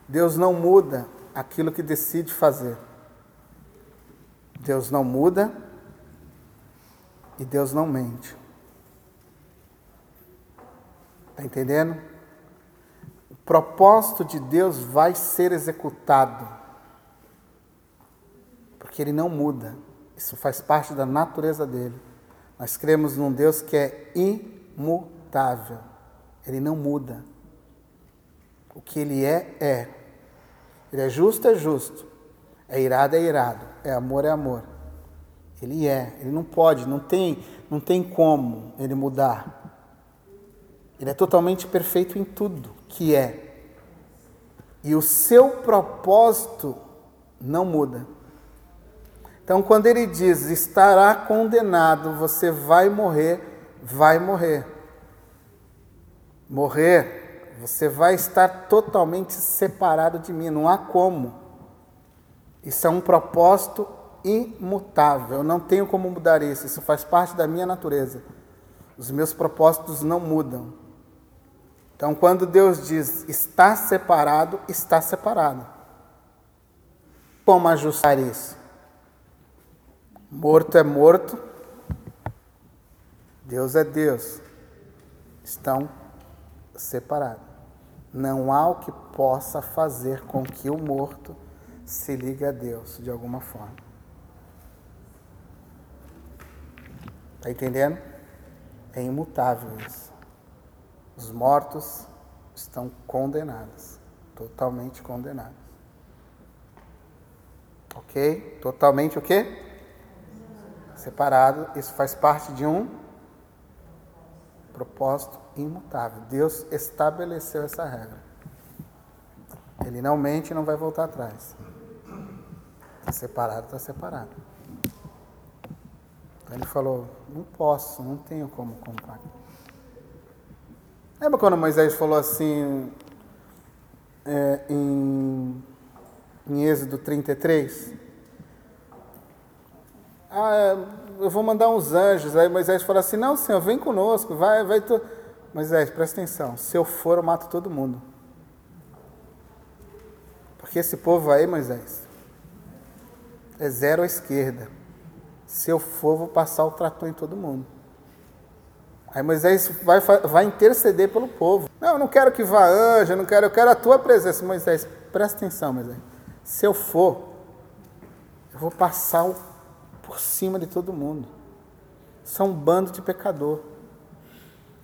Deus não muda aquilo que decide fazer. Deus não muda e Deus não mente. Está entendendo? O propósito de Deus vai ser executado porque ele não muda. Isso faz parte da natureza dele. Nós cremos num Deus que é imutável. Ele não muda. O que ele é, é. Ele é justo, é justo. É irado, é irado. É amor, é amor. Ele é. Ele não pode, não tem, não tem como ele mudar. Ele é totalmente perfeito em tudo que é. E o seu propósito não muda. Então, quando ele diz estará condenado, você vai morrer, vai morrer. Morrer, você vai estar totalmente separado de mim, não há como. Isso é um propósito imutável, eu não tenho como mudar isso, isso faz parte da minha natureza. Os meus propósitos não mudam. Então, quando Deus diz está separado, está separado. Como ajustar isso? Morto é morto, Deus é Deus. Estão separados. Não há o que possa fazer com que o morto se ligue a Deus de alguma forma. Está entendendo? É imutável isso. Os mortos estão condenados, totalmente condenados. Ok? Totalmente o quê? separado, isso faz parte de um propósito imutável. Deus estabeleceu essa regra. Ele não mente e não vai voltar atrás. Está separado, está separado. Então ele falou: não posso, não tenho como comprar. Lembra quando Moisés falou assim é, em, em Êxodo 33? Ah, eu vou mandar uns anjos. Aí Moisés fala assim: Não, Senhor, vem conosco, vai, vai. Tu... Moisés, presta atenção: se eu for, eu mato todo mundo. Porque esse povo aí, Moisés, é zero à esquerda. Se eu for, vou passar o trator em todo mundo. Aí Moisés vai, vai interceder pelo povo. Não, eu não quero que vá anjo, eu não quero, eu quero a tua presença. Moisés, presta atenção, Moisés. Se eu for, eu vou passar por cima de todo mundo. São um bando de pecador.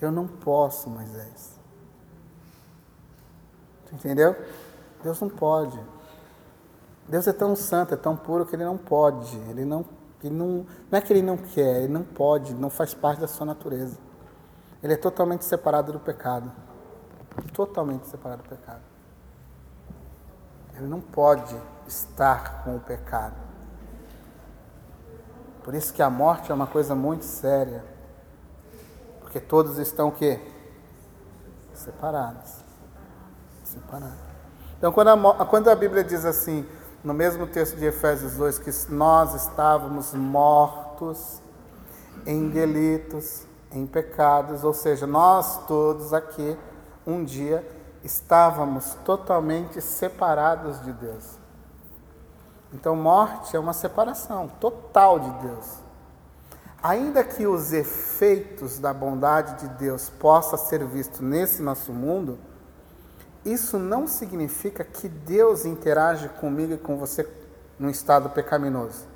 Eu não posso, Moisés. Entendeu? Deus não pode. Deus é tão santo, é tão puro que ele não pode. Ele não, ele não, não é que ele não quer, ele não pode, não faz parte da sua natureza. Ele é totalmente separado do pecado. Totalmente separado do pecado. Ele não pode estar com o pecado. Por isso que a morte é uma coisa muito séria. Porque todos estão o quê? Separados. Separados. Então, quando a, quando a Bíblia diz assim, no mesmo texto de Efésios 2, que nós estávamos mortos em delitos, em pecados, ou seja, nós todos aqui, um dia, estávamos totalmente separados de Deus. Então, morte é uma separação total de Deus. Ainda que os efeitos da bondade de Deus possa ser visto nesse nosso mundo, isso não significa que Deus interage comigo e com você num estado pecaminoso.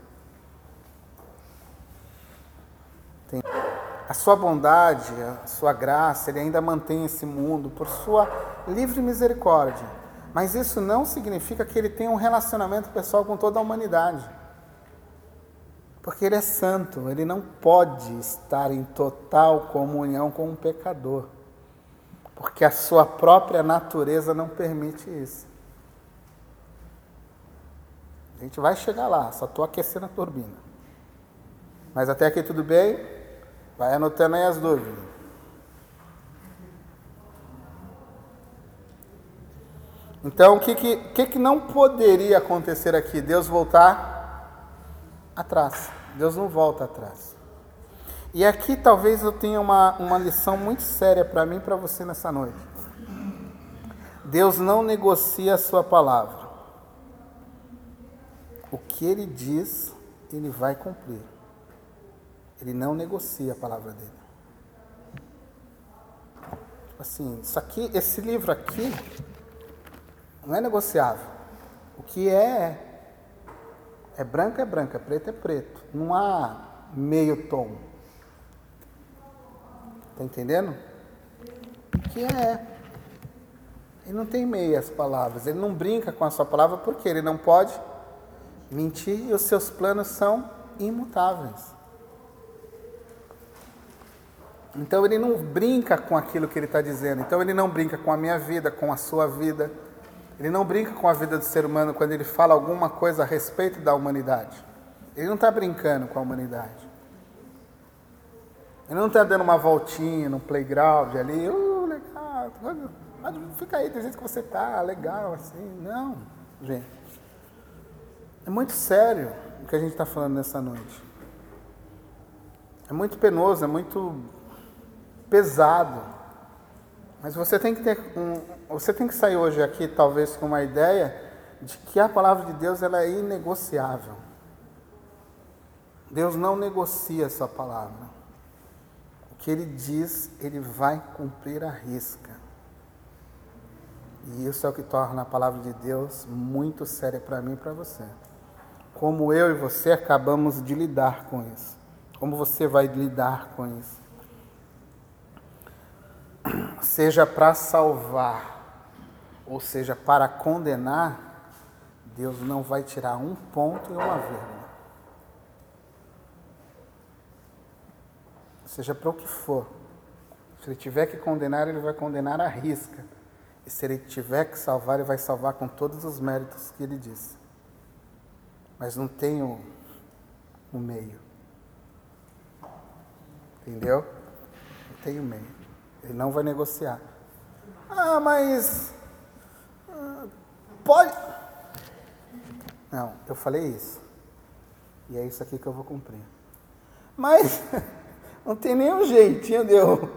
A sua bondade, a sua graça, Ele ainda mantém esse mundo por sua livre misericórdia. Mas isso não significa que Ele tenha um relacionamento pessoal com toda a humanidade. Porque Ele é santo, Ele não pode estar em total comunhão com um pecador porque a sua própria natureza não permite isso. A gente vai chegar lá, só estou aquecendo a turbina. Mas até aqui tudo bem? Vai anotando aí as dúvidas. Então, o que, que, que, que não poderia acontecer aqui? Deus voltar atrás. Deus não volta atrás. E aqui talvez eu tenha uma, uma lição muito séria para mim e para você nessa noite. Deus não negocia a sua palavra. O que ele diz, ele vai cumprir. Ele não negocia a palavra dele. Assim, isso aqui, esse livro aqui não é negociável. O que é é branco é branco, é preto é preto. Não há meio tom. Está entendendo? Que é. Ele não tem meias palavras, ele não brinca com a sua palavra porque ele não pode mentir e os seus planos são imutáveis. Então ele não brinca com aquilo que ele está dizendo. Então ele não brinca com a minha vida, com a sua vida. Ele não brinca com a vida do ser humano quando ele fala alguma coisa a respeito da humanidade. Ele não está brincando com a humanidade. Ele não está dando uma voltinha no playground ali, uh, legal, fica aí do jeito que você está, legal, assim. Não, gente. É muito sério o que a gente está falando nessa noite. É muito penoso, é muito pesado. Mas você tem que ter um, você tem que sair hoje aqui talvez com uma ideia de que a palavra de Deus ela é inegociável. Deus não negocia sua palavra que ele diz, ele vai cumprir a risca. E isso é o que torna a palavra de Deus muito séria para mim e para você. Como eu e você acabamos de lidar com isso. Como você vai lidar com isso. <clears throat> Seja para salvar, ou seja para condenar, Deus não vai tirar um ponto e uma vírgula. seja para o que for. Se ele tiver que condenar, ele vai condenar à risca. E se ele tiver que salvar, ele vai salvar com todos os méritos que ele disse. Mas não tem o, o meio. Entendeu? Não tem o meio. Ele não vai negociar. Ah, mas. Pode. Não, eu falei isso. E é isso aqui que eu vou cumprir. Mas <laughs> não tem nenhum jeitinho de eu,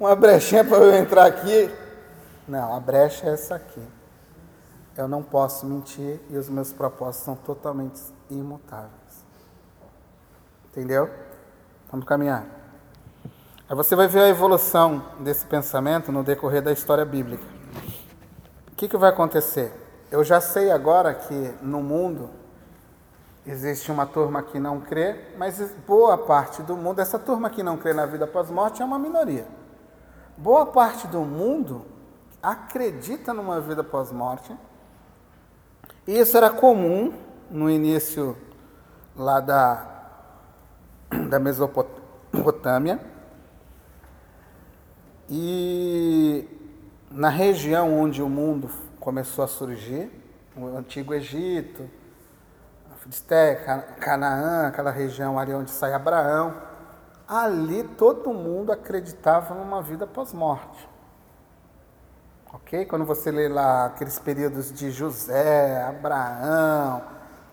uma brechinha para eu entrar aqui. Não, a brecha é essa aqui. Eu não posso mentir e os meus propósitos são totalmente imutáveis. Entendeu? Vamos caminhar. Aí você vai ver a evolução desse pensamento no decorrer da história bíblica. O que, que vai acontecer? Eu já sei agora que no mundo Existe uma turma que não crê, mas boa parte do mundo, essa turma que não crê na vida pós-morte é uma minoria. Boa parte do mundo acredita numa vida pós-morte. E isso era comum no início lá da, <clears throat> da Mesopotâmia. E na região onde o mundo começou a surgir, o Antigo Egito, Filisté, Canaã, aquela região ali onde sai Abraão, ali todo mundo acreditava numa vida pós-morte. Ok? Quando você lê lá aqueles períodos de José, Abraão,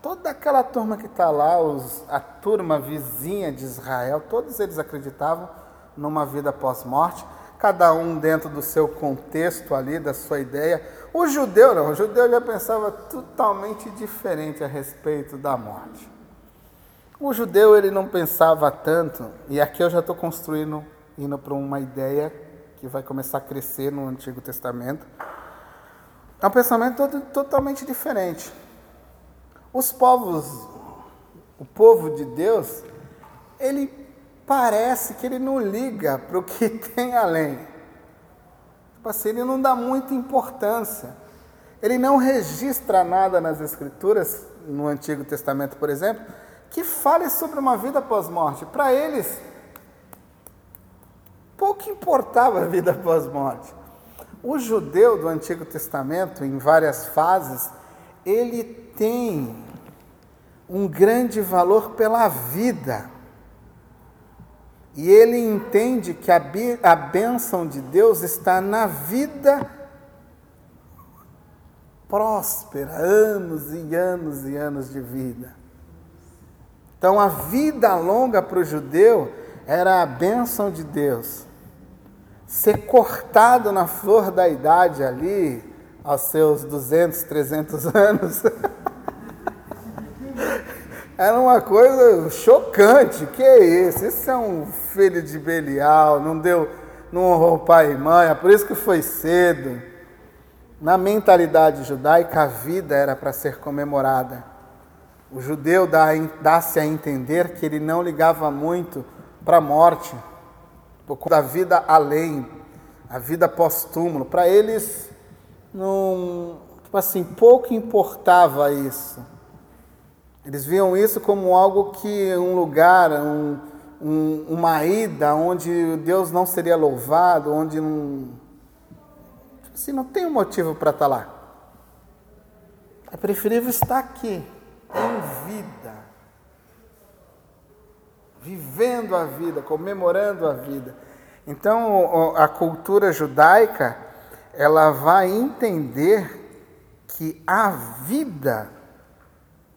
toda aquela turma que está lá, os, a turma vizinha de Israel, todos eles acreditavam numa vida pós-morte cada um dentro do seu contexto ali, da sua ideia. O judeu não, o judeu já pensava totalmente diferente a respeito da morte. O judeu ele não pensava tanto, e aqui eu já estou construindo, indo para uma ideia que vai começar a crescer no Antigo Testamento. É um pensamento todo, totalmente diferente. Os povos, o povo de Deus, ele parece que ele não liga para o que <laughs> tem além. Tipo assim, ele não dá muita importância. Ele não registra nada nas Escrituras, no Antigo Testamento, por exemplo, que fale sobre uma vida pós-morte. Para eles, pouco importava a vida pós-morte. O judeu do Antigo Testamento, em várias fases, ele tem um grande valor pela vida. E ele entende que a, bênção de Deus está na vida próspera, anos e anos e anos de vida. Então a vida longa para o judeu era a bênção de Deus. Ser cortado na flor da idade ali, aos seus 200, 300 <laughs> anos. Era uma coisa chocante. Que é isso? Isso é um filho de Belial, não deu, não honrou pai e mãe, é por isso que foi cedo. Na mentalidade judaica, a vida era para ser comemorada. O judeu dá-se a entender que ele não ligava muito para a morte, da vida além, a vida pós-túmulo. Para eles, não, tipo assim, pouco importava isso. Eles viam isso como algo que um lugar, um, um, uma ida onde Deus não seria louvado, onde não. Assim, não tem um motivo para estar tá lá. É preferível estar aqui, em vida, vivendo a vida, comemorando a vida. Então, a cultura judaica, ela vai entender que a vida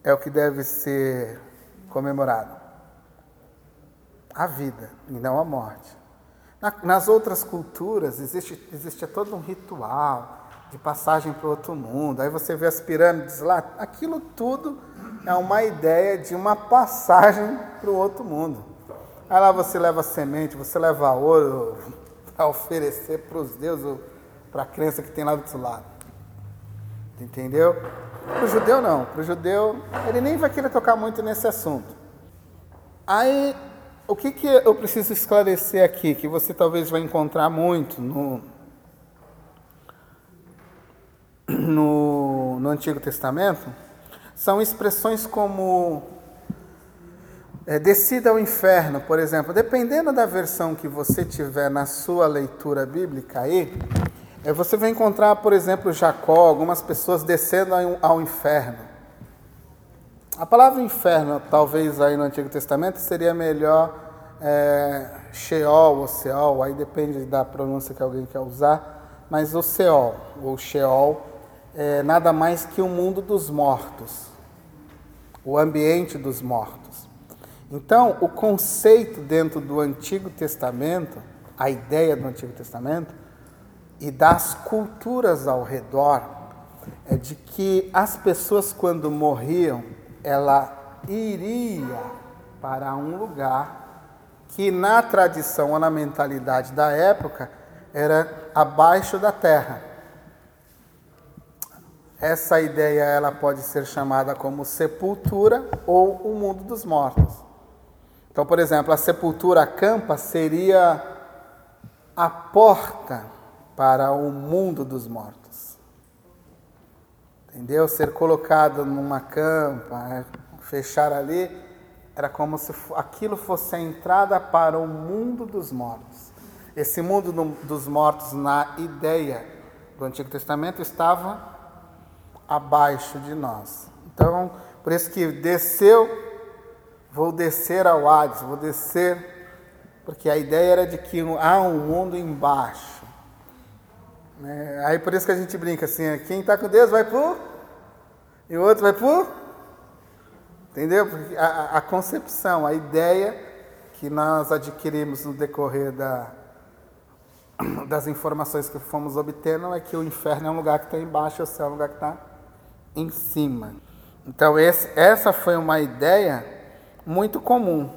é o que deve ser comemorado. A vida e não a morte. nas outras culturas existe, existe todo um ritual de passagem para o outro mundo. Aí você vê as pirâmides lá, aquilo tudo é uma ideia de uma passagem para o outro mundo. Aí lá você leva semente, você leva ouro <laughs> para oferecer para os deuses, para a crença que tem lá do outro lado. Entendeu? Para o judeu, não. Para o judeu, ele nem vai querer tocar muito nesse assunto. Aí, o que, que eu preciso esclarecer aqui, que você talvez vai encontrar muito no, no, no Antigo Testamento, são expressões como é, descida ao inferno, por exemplo. Dependendo da versão que você tiver na sua leitura bíblica aí, você vai encontrar, por exemplo, Jacó, algumas pessoas descendo ao inferno. A palavra inferno, talvez aí no Antigo Testamento, seria melhor é, Sheol ou Seol, aí depende da pronúncia que alguém quer usar, mas o Seol ou Sheol é nada mais que o mundo dos mortos, o ambiente dos mortos. Então, o conceito dentro do Antigo Testamento, a ideia do Antigo Testamento e das culturas ao redor, é de que as pessoas, quando morriam, ela iria para um lugar que, na tradição ou na mentalidade da época, era abaixo da terra. Essa ideia ela pode ser chamada como sepultura ou o mundo dos mortos. Então, por exemplo, a sepultura campa seria a porta para o mundo dos mortos. Entendeu? Ser colocado numa campa, é, fechar ali, era como se aquilo fosse a entrada para o mundo dos mortos. Esse mundo dos mortos, na ideia do Antigo Testamento, estava abaixo de nós. Então, por isso que desceu, vou descer ao Hades, vou descer, porque a ideia era de que há um mundo embaixo. Né? Aí por isso que a gente brinca assim, é, quem está com Deus vai pro e o outro vai pro entendeu? Porque a, a concepção, a ideia que nós adquirimos no decorrer da, <coughs> das informações que fomos obtendo é que o inferno é um lugar que está embaixo e o céu é um lugar que está em cima. Então, esse, essa foi uma ideia muito comum.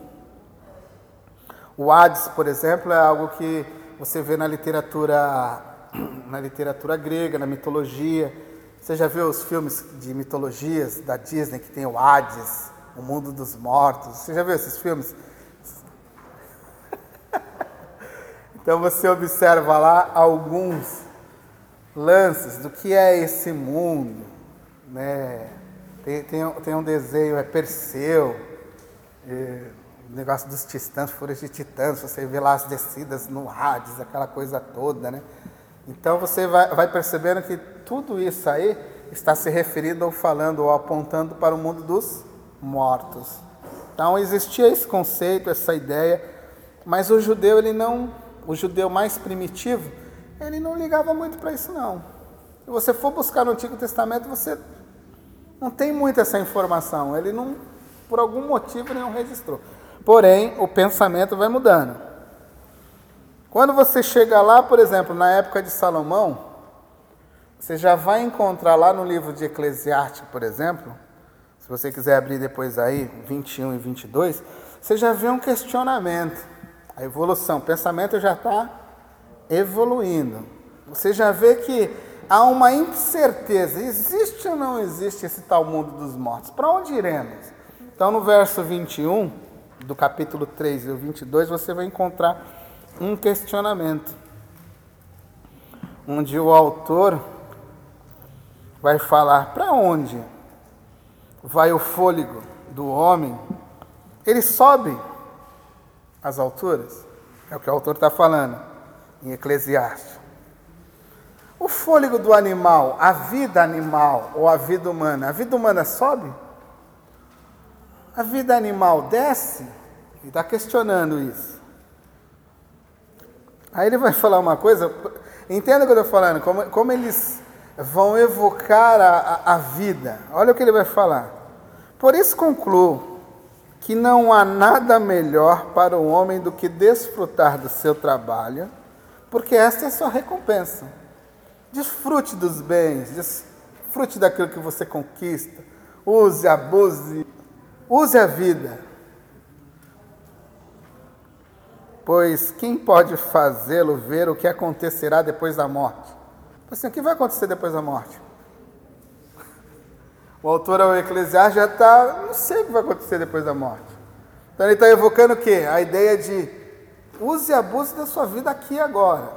O Hades, por exemplo, é algo que você vê na literatura, na literatura grega, na mitologia. Você já viu os filmes de mitologias da Disney que tem o Hades, o mundo dos mortos? Você já viu esses filmes? <laughs> Então você observa lá alguns lances do que é esse mundo, né? Tem, tem, tem um desenho, é Perseu, é, o negócio dos titãs, furas de titãs, você vê lá as descidas no Hades, aquela coisa toda, né? Então você vai, vai percebendo que tudo isso aí está se referindo ou falando ou apontando para o mundo dos mortos. Então existia esse conceito, essa ideia, mas o judeu ele não, o judeu mais primitivo, ele não ligava muito para isso não. Se você for buscar no Antigo Testamento, você não tem muito essa informação. Ele não, por algum motivo, ele não registrou. Porém, o pensamento vai mudando. Quando você chega lá, por exemplo, na época de Salomão, você já vai encontrar lá no livro de Eclesiastes, por exemplo, se você quiser abrir depois aí, 21 e 22, você já vê um questionamento. A evolução, o pensamento já está evoluindo. Você já vê que há uma incerteza: existe ou não existe esse tal mundo dos mortos? Para onde iremos? Então, no verso 21 do capítulo 3 e o 22, você vai encontrar um questionamento, onde o autor vai falar: para onde vai o fôlego do homem? Ele sobe às alturas? É o que o autor está falando em Eclesiastes. O fôlego do animal, a vida animal ou a vida humana, a vida humana sobe? A vida animal desce? Ele está questionando isso. Aí ele vai <laughs> falar uma coisa, entenda o que eu estou falando, como, como eles vão evocar a, a, a vida. Olha o que ele vai falar. Por isso concluo que não há nada melhor para o homem do que desfrutar do seu trabalho, porque esta é a sua recompensa. Desfrute dos bens, desfrute daquilo que você conquista. Use, abuse, use a vida. Pois quem pode fazê-lo ver o que acontecerá depois da morte? Assim, o que vai acontecer depois da morte? O autor ao Eclesiastes já está, não sei o que vai acontecer depois da morte. Então ele está evocando o quê? A ideia de use e abuse da sua vida aqui e agora.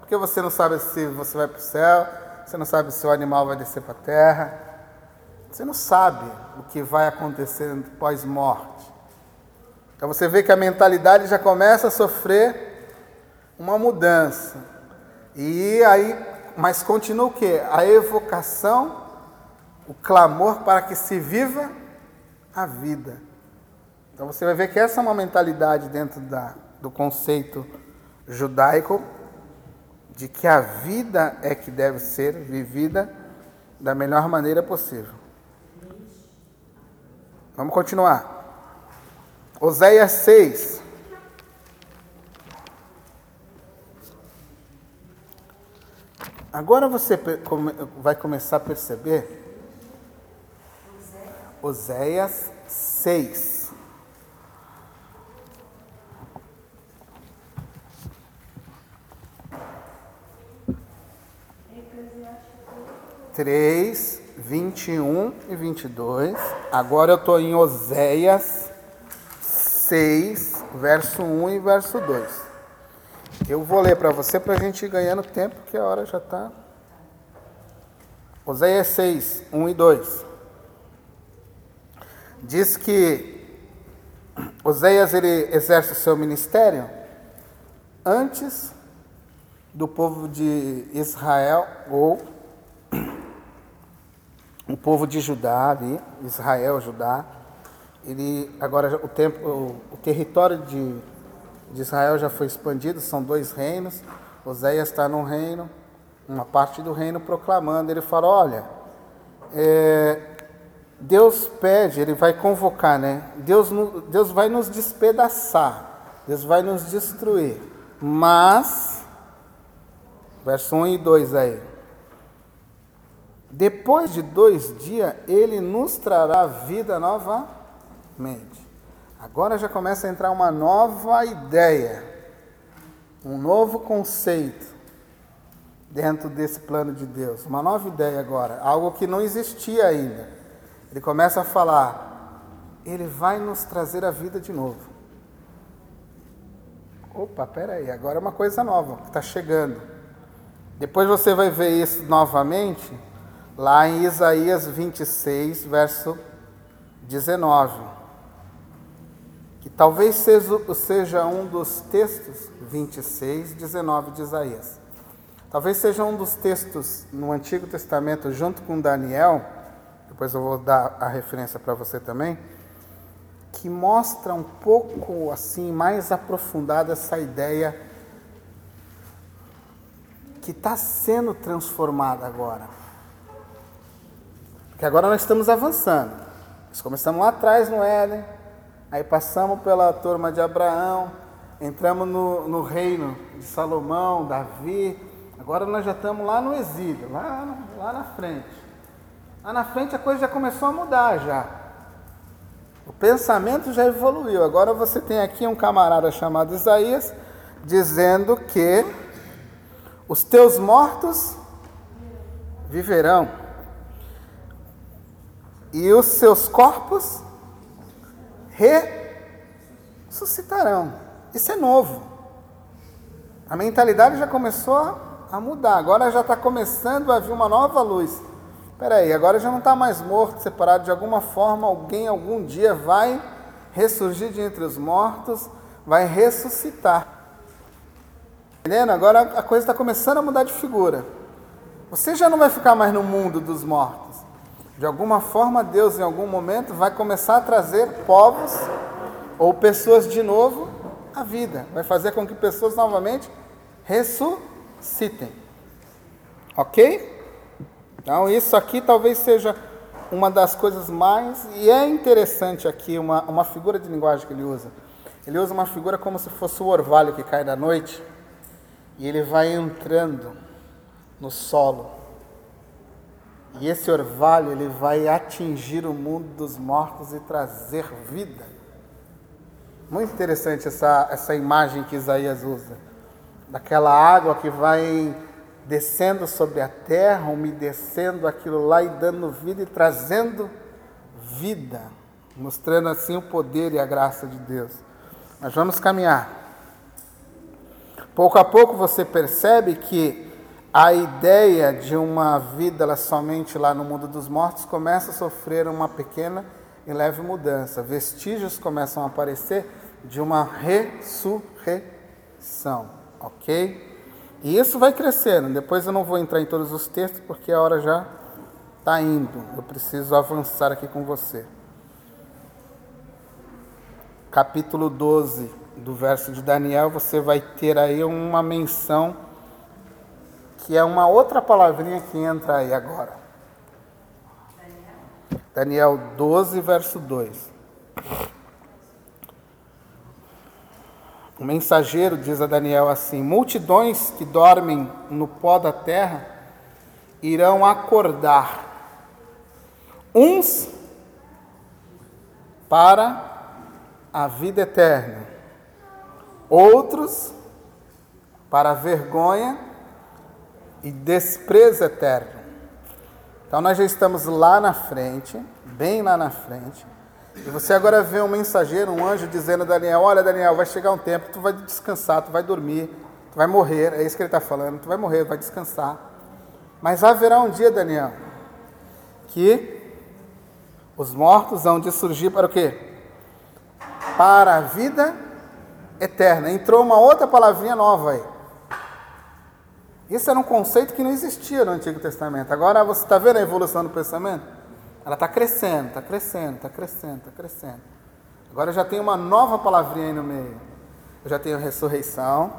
Porque você não sabe se você vai para o céu, você não sabe se o animal vai descer para a terra, você não sabe o que vai acontecer pós-morte. Então você vê que a mentalidade já começa a sofrer uma mudança. E aí, mas continua o quê? A evocação, o clamor para que se viva a vida. Então você vai ver que essa é uma mentalidade dentro da, do conceito judaico de que a vida é que deve ser vivida da melhor maneira possível. Vamos continuar. Oséias 6. Agora você vai começar a perceber. Oséias 6. Três, vinte e um e vinte e dois. Agora eu estou em Oséias 6, verso 1 e verso 2. Eu vou ler para você para a gente ir ganhando tempo, porque a hora já está. Oséias 6, 1 e 2. Diz que Oséias ele exerce o seu ministério antes do povo de Israel ou o povo de Judá ali, Israel, Judá. Ele agora o tempo, o, o território de, de Israel já foi expandido, são dois reinos. Oséias está num reino, uma parte do reino proclamando. Ele fala: olha, é, Deus pede, ele vai convocar, né? Deus, Deus vai nos despedaçar, Deus vai nos destruir. Mas, verso 1 e 2 aí. Depois de dois dias, ele nos trará vida novamente. Agora já começa a entrar uma nova ideia, um novo conceito dentro desse plano de Deus. Uma nova ideia agora, algo que não existia ainda. Ele começa a falar: Ele vai nos trazer a vida de novo. Opa, peraí, agora é uma coisa nova que está chegando. Depois você vai ver isso novamente lá em Isaías 26, verso 19. Talvez seja um dos textos, 26, 19 de Isaías. Talvez seja um dos textos no Antigo Testamento, junto com Daniel, depois eu vou dar a referência para você também, que mostra um pouco assim, mais aprofundada essa ideia que está sendo transformada agora. Porque agora nós estamos avançando. Nós começamos lá atrás no Éden, aí passamos pela turma de Abraão, entramos no, no reino de Salomão, Davi, agora nós já estamos lá no exílio, lá, lá na frente. Lá na frente a coisa já começou a mudar já. O pensamento já evoluiu. Agora você tem aqui um camarada chamado Isaías dizendo que os teus mortos viverão e os seus corpos ressuscitarão. Isso é novo. A mentalidade já começou a mudar. Agora já está começando a vir uma nova luz. Peraí, agora já não está mais morto, separado de alguma forma. Alguém algum dia vai ressurgir de entre os mortos, vai ressuscitar. Entendendo? Agora a coisa está começando a mudar de figura. Você já não vai ficar mais no mundo dos mortos. De alguma forma, Deus, em algum momento, vai começar a trazer povos ou pessoas de novo à vida. Vai fazer com que pessoas novamente ressuscitem. Ok? Então, isso aqui talvez seja uma das coisas mais. E é interessante aqui uma, uma figura de linguagem que ele usa. Ele usa uma figura como se fosse o orvalho que cai da noite e ele vai entrando no solo. E esse orvalho ele vai atingir o mundo dos mortos e trazer vida. Muito interessante essa, essa imagem que Isaías usa. Daquela água que vai descendo sobre a terra, umedecendo aquilo lá e dando vida e trazendo vida, mostrando assim o poder e a graça de Deus. Mas vamos caminhar. Pouco a pouco você percebe que a ideia de uma vida somente lá no mundo dos mortos começa a sofrer uma pequena e leve mudança. Vestígios começam a aparecer de uma ressurreição, ok? E isso vai crescendo. Depois eu não vou entrar em todos os textos porque a hora já está indo. Eu preciso avançar aqui com você. Capítulo 12 do verso de Daniel, você vai ter aí uma menção que é uma outra palavrinha que entra aí agora. Daniel 12, verso 2. mensageiro diz a Daniel assim: multidões que dormem no pó da terra irão acordar, uns para a vida eterna, outros para a vergonha e desprezo eterno. Então nós já estamos lá na frente, bem lá na frente. E você agora vê um mensageiro, um anjo dizendo a Daniel: Olha, Daniel, vai chegar um tempo, tu vai descansar, tu vai dormir, tu vai morrer. É isso que ele está falando: tu vai morrer, vai descansar. Mas haverá um dia, Daniel, que os mortos vão de surgir para o quê? Para a vida eterna. Entrou uma outra palavrinha nova aí. Isso era um conceito que não existia no Antigo Testamento. Agora você está vendo a evolução do pensamento? Ela está crescendo, está crescendo, está crescendo, está crescendo. Agora já tem uma nova palavrinha aí no meio. Eu já tenho ressurreição.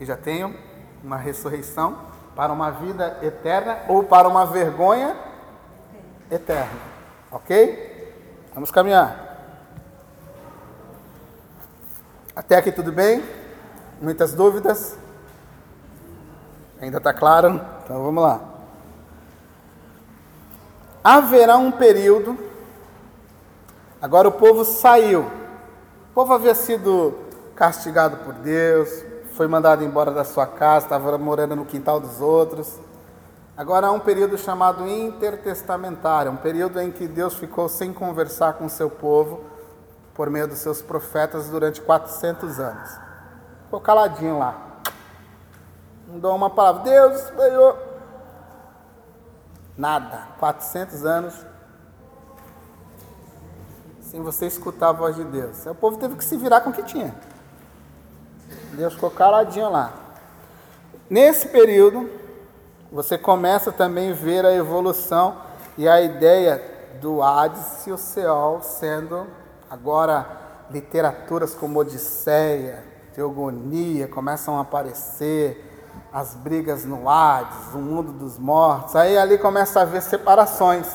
E já tenho uma ressurreição para uma vida eterna ou para uma vergonha eterna. Ok? Vamos caminhar. Até aqui tudo bem? Muitas dúvidas? Ainda está claro? Então vamos lá. Haverá um período. Agora o povo saiu. O povo havia sido castigado por Deus, foi mandado embora da sua casa, estava morando no quintal dos outros. Agora há um período chamado intertestamentário, um período em que Deus ficou sem conversar com seu povo por meio dos seus profetas durante 400 anos. Ficou caladinho lá. Não dou uma palavra. Deus veio. Nada. 400 anos sem você escutar a voz de Deus. O povo teve que se virar com o que tinha. Deus ficou caladinho lá. Nesse período, você começa também a ver a evolução e a ideia do Hades e o Seol sendo agora literaturas como Odisseia, Teogonia começam a aparecer, as brigas no Hades, o mundo dos mortos. Aí ali começa a haver separações.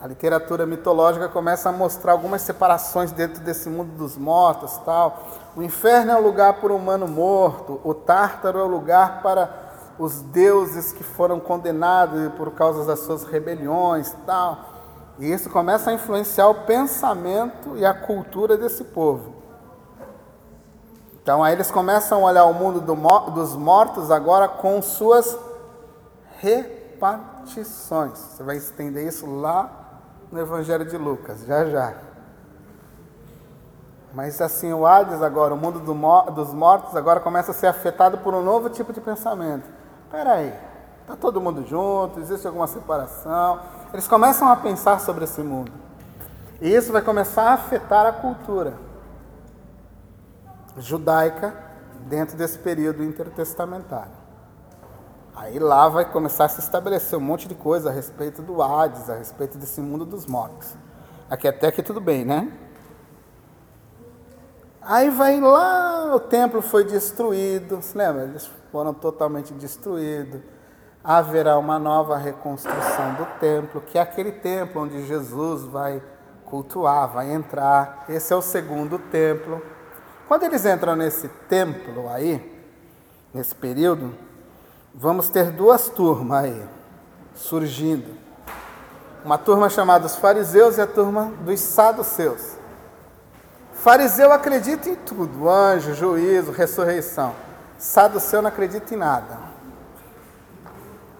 A literatura mitológica começa a mostrar algumas separações dentro desse mundo dos mortos, tal. O inferno é o lugar para o humano morto, o Tártaro é o lugar para os deuses que foram condenados por causa das suas rebeliões, tal. E isso começa a influenciar o pensamento e a cultura desse povo. Então aí eles começam a olhar o mundo do, dos mortos agora com suas repartições. Você vai entender isso lá no Evangelho de Lucas, já já. Mas assim, o Hades agora, o mundo do, dos mortos agora começa a ser afetado por um novo tipo de pensamento. Espera aí, está todo mundo junto, existe alguma separação. Eles começam a pensar sobre esse mundo. E isso vai começar a afetar a cultura judaica dentro desse período intertestamentário. Aí lá vai começar a se estabelecer um monte de coisa a respeito do Hades, a respeito desse mundo dos mortos. Aqui até que tudo bem, né? Aí vai lá, o templo foi destruído, você lembra? Eles foram totalmente destruídos. Haverá uma nova reconstrução do templo, que é aquele templo onde Jesus vai cultuar, vai entrar. Esse é o segundo templo. Quando eles entram nesse templo aí, nesse período, vamos ter duas turmas aí surgindo. Uma turma chamada os fariseus e a turma dos saduceus. Fariseu acredita em tudo, anjo, juízo, ressurreição. Saduceu não acredita em nada.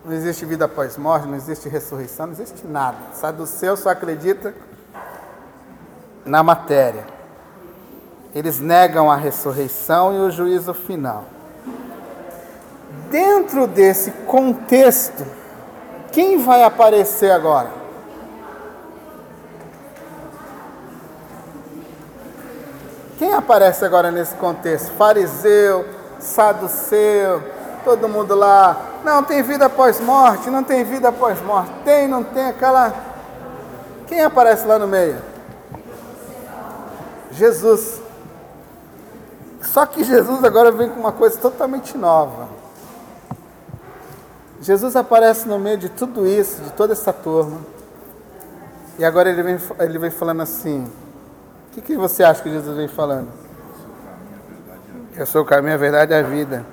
Não existe vida após morte, não existe ressurreição, não existe nada. Saduceu só acredita na matéria. Eles negam a ressurreição e o juízo final. Dentro desse contexto, quem vai aparecer agora? Quem aparece agora nesse contexto? Fariseu, saduceu, todo mundo lá. Não, tem vida após morte, não tem vida após morte. Tem, não tem aquela. Quem aparece lá no meio? Jesus. Só que Jesus agora vem com uma coisa totalmente nova. Jesus aparece no meio de tudo isso, de toda essa turma. E agora ele vem, ele vem falando assim: O que, que você acha que Jesus vem falando? Eu sou o caminho, a verdade e a vida.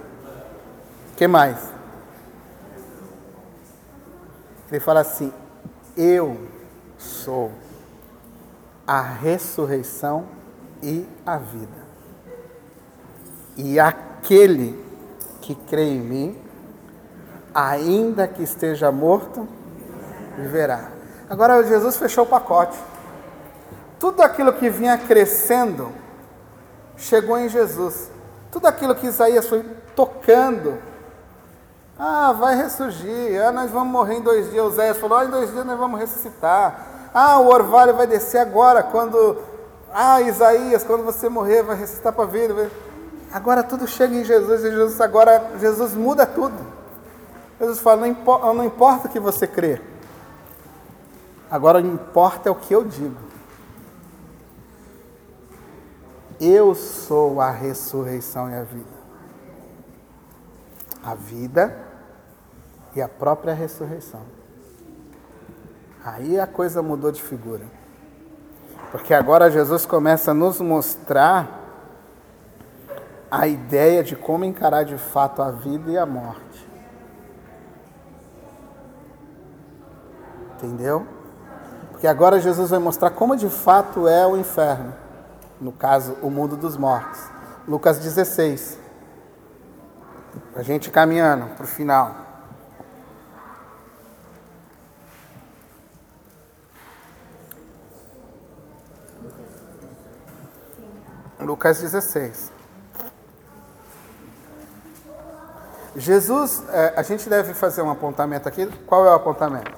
O que mais? Ele fala assim: Eu sou a ressurreição e a vida. E aquele que crê em mim, ainda que esteja morto, viverá. Agora Jesus fechou o pacote. Tudo aquilo que vinha crescendo chegou em Jesus. Tudo aquilo que Isaías foi tocando. Ah, vai ressurgir. Ah, nós vamos morrer em dois dias. Oséias falou: ah, em dois dias nós vamos ressuscitar. Ah, o orvalho vai descer agora, quando. Ah, Isaías, quando você morrer, vai ressuscitar para a vida. Agora tudo chega em Jesus e Jesus agora Jesus muda tudo. Jesus fala: não importa, não importa o que você crê. Agora importa é o que eu digo. Eu sou a ressurreição e a vida. A vida e a própria ressurreição. Aí a coisa mudou de figura. Porque agora Jesus começa a nos mostrar a ideia de como encarar de fato a vida e a morte. Entendeu? Porque agora Jesus vai mostrar como de fato é o inferno. No caso, o mundo dos mortos. Lucas 16. A gente caminhando para o final. Lucas 16. Jesus, é, a gente deve fazer um apontamento aqui. Qual é o apontamento?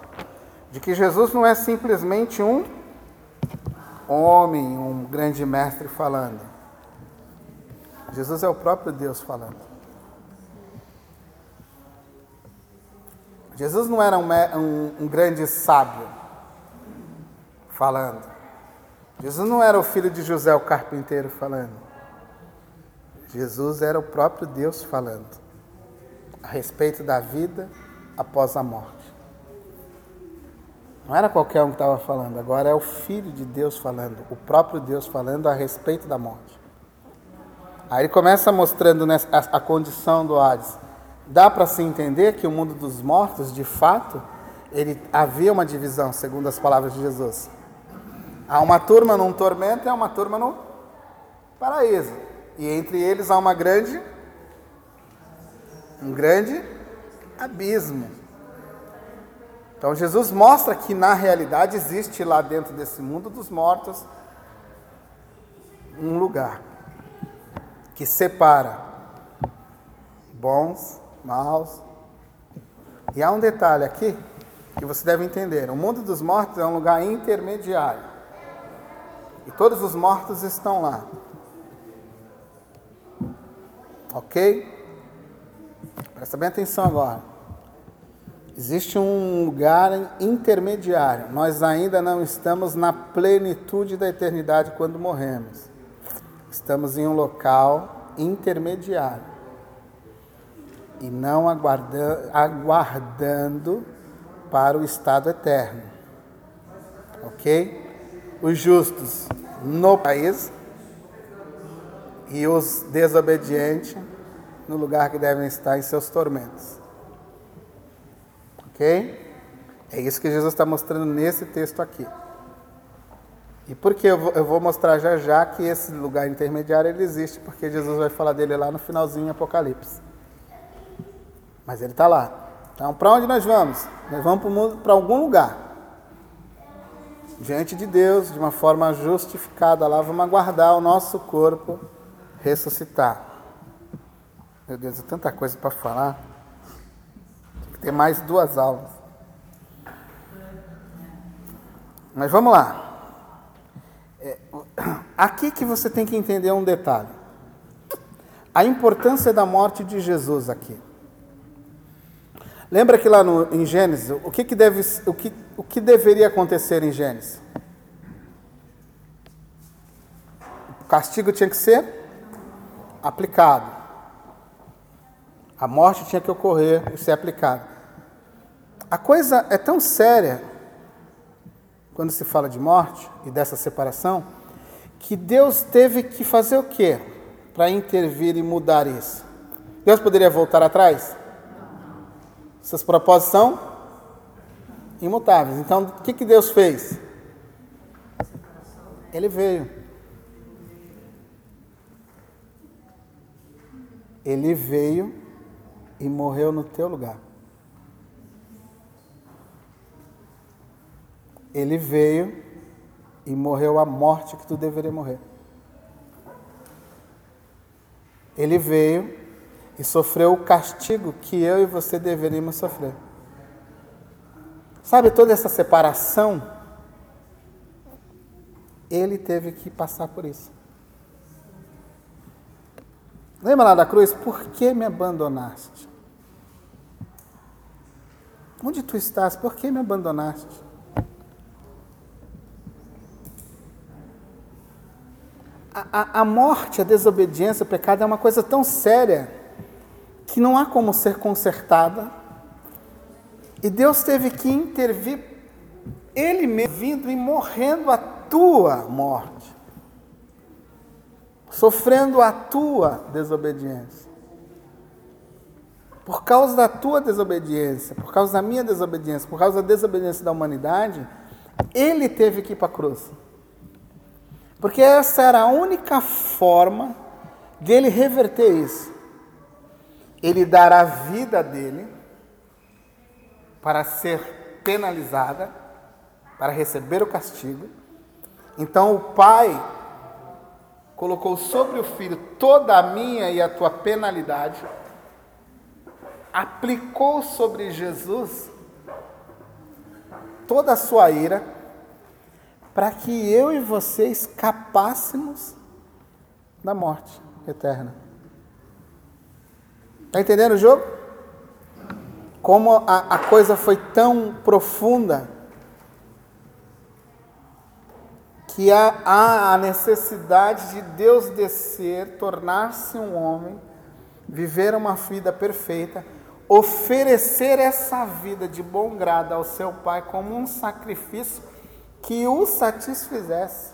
De que Jesus não é simplesmente um homem, um grande mestre falando. Jesus é o próprio Deus falando. Jesus não era um, um, um grande sábio falando. Jesus não era o filho de José o carpinteiro falando. Jesus era o próprio Deus falando a respeito da vida após a morte. Não era qualquer um que estava falando, agora é o Filho de Deus falando, o próprio Deus falando a respeito da morte. Aí ele começa mostrando a, condição do Hades. Dá para se entender que o mundo dos mortos, de fato, ele havia uma divisão, segundo as palavras de Jesus. Há uma turma num tormento e há uma turma no paraíso. E entre eles há uma grande um grande abismo. Então Jesus mostra que na realidade existe lá dentro desse mundo dos mortos um lugar que separa bons, maus. E há um detalhe aqui que você deve entender: o mundo dos mortos é um lugar intermediário. E todos os mortos estão lá. Ok? Presta bem atenção agora. Existe um lugar intermediário. Nós ainda não estamos na plenitude da eternidade quando morremos. Estamos em um local intermediário. E não aguardando, aguardando para o estado eterno. Ok? os justos no país e os desobedientes no lugar que devem estar em seus tormentos. Ok? É isso que Jesus está mostrando nesse texto aqui. E por que eu vou, mostrar já já que esse lugar intermediário ele existe, porque Jesus vai falar dele lá no finalzinho em Apocalipse. Mas ele está lá. Então, para onde nós vamos? Nós vamos para algum lugar diante de Deus de uma forma justificada lá, vamos aguardar o nosso corpo ressuscitar. Meu Deus, é tanta coisa para falar. Tem que ter mais duas aulas. Mas vamos lá. É, aqui que você tem que entender um detalhe. A importância da morte de Jesus aqui. Lembra que lá no, em Gênesis, o que, que, deve, o, que, o que deveria acontecer em Gênesis? O castigo tinha que ser aplicado. A morte tinha que ocorrer e ser aplicada. A coisa é tão séria quando se fala de morte e dessa separação, que Deus teve que fazer o quê para intervir e mudar isso? Deus poderia voltar atrás? Seus propósitos são imutáveis. Então, o que, que Deus fez? Ele veio. Ele veio e morreu no teu lugar. Ele veio e morreu a morte que tu deveria morrer. Ele veio e sofreu o castigo que eu e você deveríamos sofrer. Sabe toda essa separação? Ele teve que passar por isso. Lembra lá da cruz? Por que me abandonaste? Onde tu estás? Por que me abandonaste? A, a, a, morte, a desobediência, o pecado é uma coisa tão séria que não há como ser consertada. E Deus teve que intervir, Ele mesmo vindo e morrendo a tua morte sofrendo a tua desobediência. Por causa da tua desobediência, por causa da minha desobediência, por causa da desobediência da humanidade, ele teve que ir para a cruz. Porque essa era a única forma dele reverter isso. Ele dar a vida dele para ser penalizada, para receber o castigo. Então o pai colocou sobre o filho toda a minha e a tua penalidade, aplicou sobre Jesus toda a sua ira, para que eu e você escapássemos da morte eterna. Está entendendo o jogo? Como a, a coisa foi tão profunda que há, há a necessidade de Deus descer, tornar-se um homem, viver uma vida perfeita, oferecer essa vida de bom grado ao seu Pai como um sacrifício que o satisfizesse.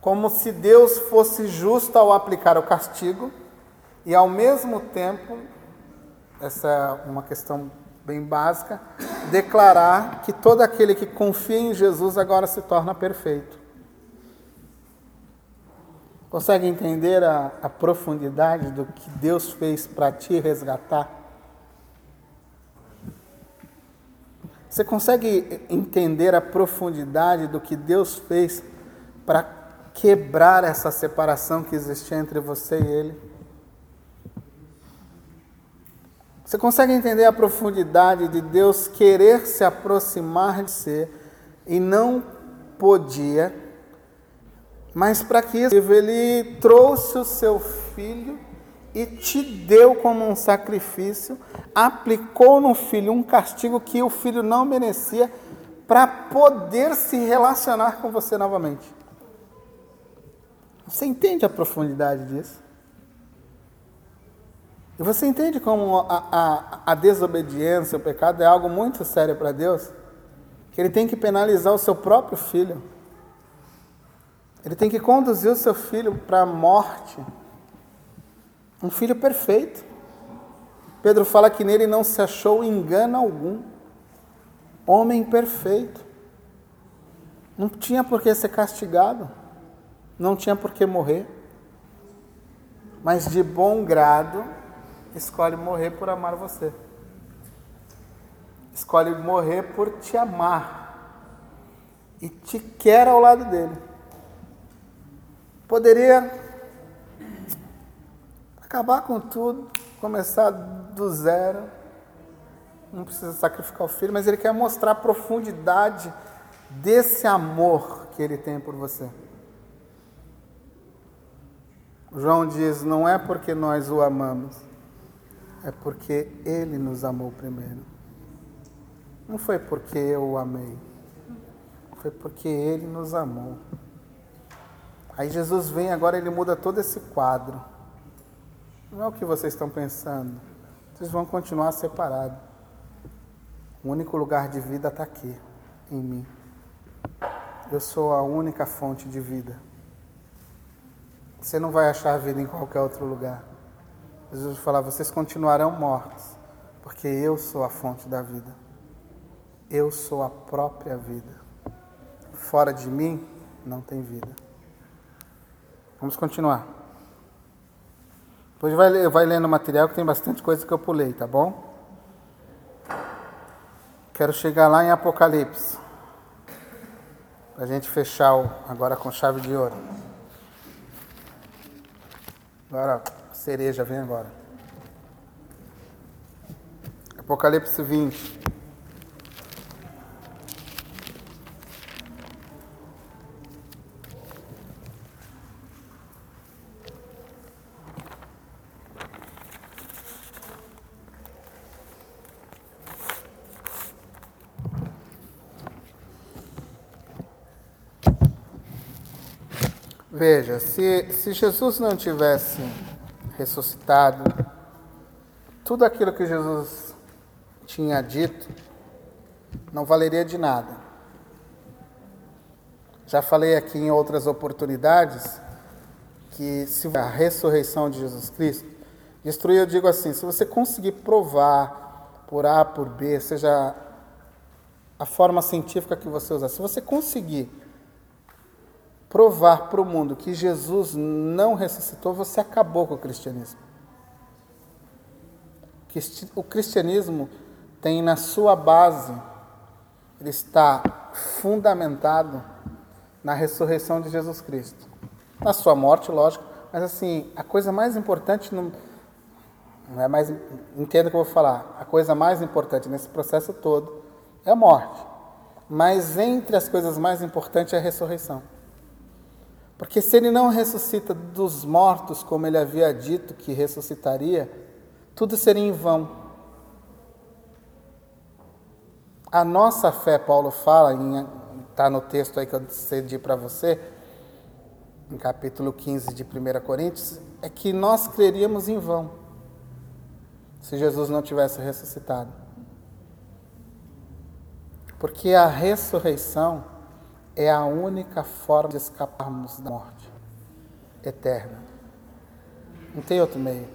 Como se Deus fosse justo ao aplicar o castigo e ao mesmo tempo, essa é uma questão bem básica, declarar que todo aquele que confia em Jesus agora se torna perfeito. Consegue entender a, a profundidade do que Deus fez para te resgatar? Você consegue entender a profundidade do que Deus fez para quebrar essa separação que existia entre você e Ele? Você consegue entender a profundidade de Deus querer se aproximar de você e não podia, mas para que isso ele trouxe o seu filho e te deu como um sacrifício, aplicou no filho um castigo que o filho não merecia para poder se relacionar com você novamente. Você entende a profundidade disso? E você entende como a, a, a desobediência, o pecado é algo muito sério para Deus? Que Ele tem que penalizar o seu próprio filho. Ele tem que conduzir o seu filho para a morte. Um filho perfeito. Pedro fala que nele não se achou engano algum. Homem perfeito. Não tinha por que ser castigado. Não tinha por que morrer. Mas de bom grado escolhe morrer por amar você. Escolhe morrer por te amar. E te quer ao lado dele. Poderia acabar com tudo, começar do zero. Não precisa sacrificar o filho, mas ele quer mostrar a profundidade desse amor que ele tem por você. João diz: não é porque nós o amamos, é porque Ele nos amou primeiro. Não foi porque eu o amei, foi porque Ele nos amou. Aí Jesus vem agora, Ele muda todo esse quadro. Não é o que vocês estão pensando. Vocês vão continuar separados. O único lugar de vida está aqui, em mim. Eu sou a única fonte de vida. Você não vai achar vida em qualquer outro lugar. Jesus falar: vocês continuarão mortos, porque eu sou a fonte da vida. Eu sou a própria vida. Fora de mim não tem vida. Vamos continuar. Depois vai, vai lendo o material que tem bastante coisa que eu pulei, tá bom? Quero chegar lá em Apocalipse. Para a gente fechar o, agora com chave de ouro. Agora, cereja vem agora. Apocalipse 20. Se, se Jesus não tivesse ressuscitado, tudo aquilo que Jesus tinha dito não valeria de nada. Já falei aqui em outras oportunidades que se a ressurreição de Jesus Cristo destruir, eu digo assim, se você conseguir provar por A, por B, seja a forma científica que você usar, se você conseguir provar para o mundo que Jesus não ressuscitou, você acabou com o cristianismo. O cristianismo tem na sua base, ele está fundamentado na ressurreição de Jesus Cristo. Na sua morte, lógico, mas assim, a coisa mais importante não, não é mais, entenda o que eu vou falar, a coisa mais importante nesse processo todo é a morte. Mas entre as coisas mais importantes é a ressurreição. Porque se ele não ressuscita dos mortos, como ele havia dito que ressuscitaria, tudo seria em vão. A nossa fé, Paulo fala, está no texto aí que eu cedi para você, em capítulo 15 de 1 Coríntios, é que nós creríamos em vão se Jesus não tivesse ressuscitado. Porque a ressurreição é a única forma de escaparmos da morte eterna. Não tem outro meio.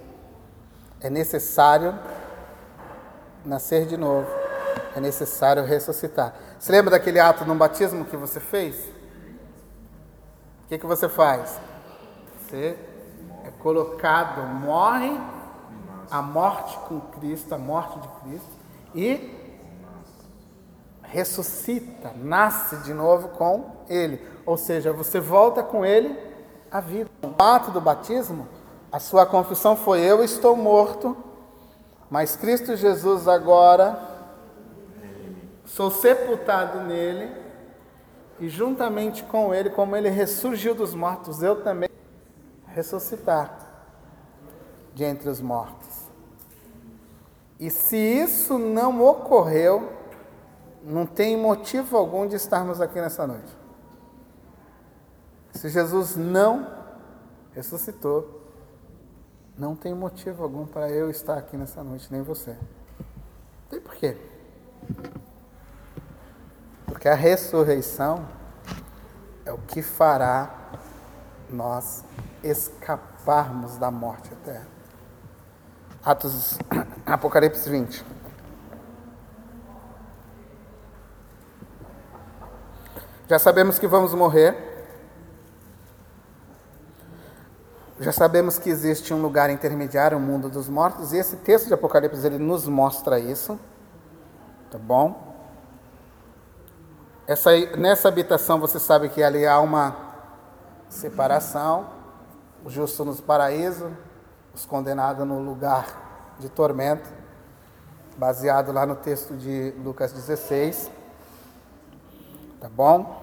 É necessário nascer de novo. É necessário ressuscitar. Você lembra daquele ato no batismo que você fez? O que, que você faz? Você é colocado, morre a morte com Cristo, a morte de Cristo, e ressuscita, nasce de novo com Ele. Ou seja, você volta com Ele à vida. No ato do batismo, a sua confissão foi: Eu estou morto, mas Cristo Jesus agora sou sepultado nele, e juntamente com Ele, como Ele ressurgiu dos mortos, eu também ressuscitar de entre os mortos. E se isso não ocorreu, não tem motivo algum de estarmos aqui nessa noite. Se Jesus não ressuscitou, não tem motivo algum para eu estar aqui nessa noite, nem você. Tem por quê? Porque a ressurreição é o que fará nós escaparmos da morte eterna. Atos <coughs> Apocalipse 20. Já sabemos que vamos morrer. Já sabemos que existe um lugar intermediário, o um mundo dos mortos, e esse texto de Apocalipse ele nos mostra isso. Tá bom? Essa, nessa habitação você sabe que ali há uma separação, o justo no paraíso, os condenados no lugar de tormento, baseado lá no texto de Lucas 16. Tá bom?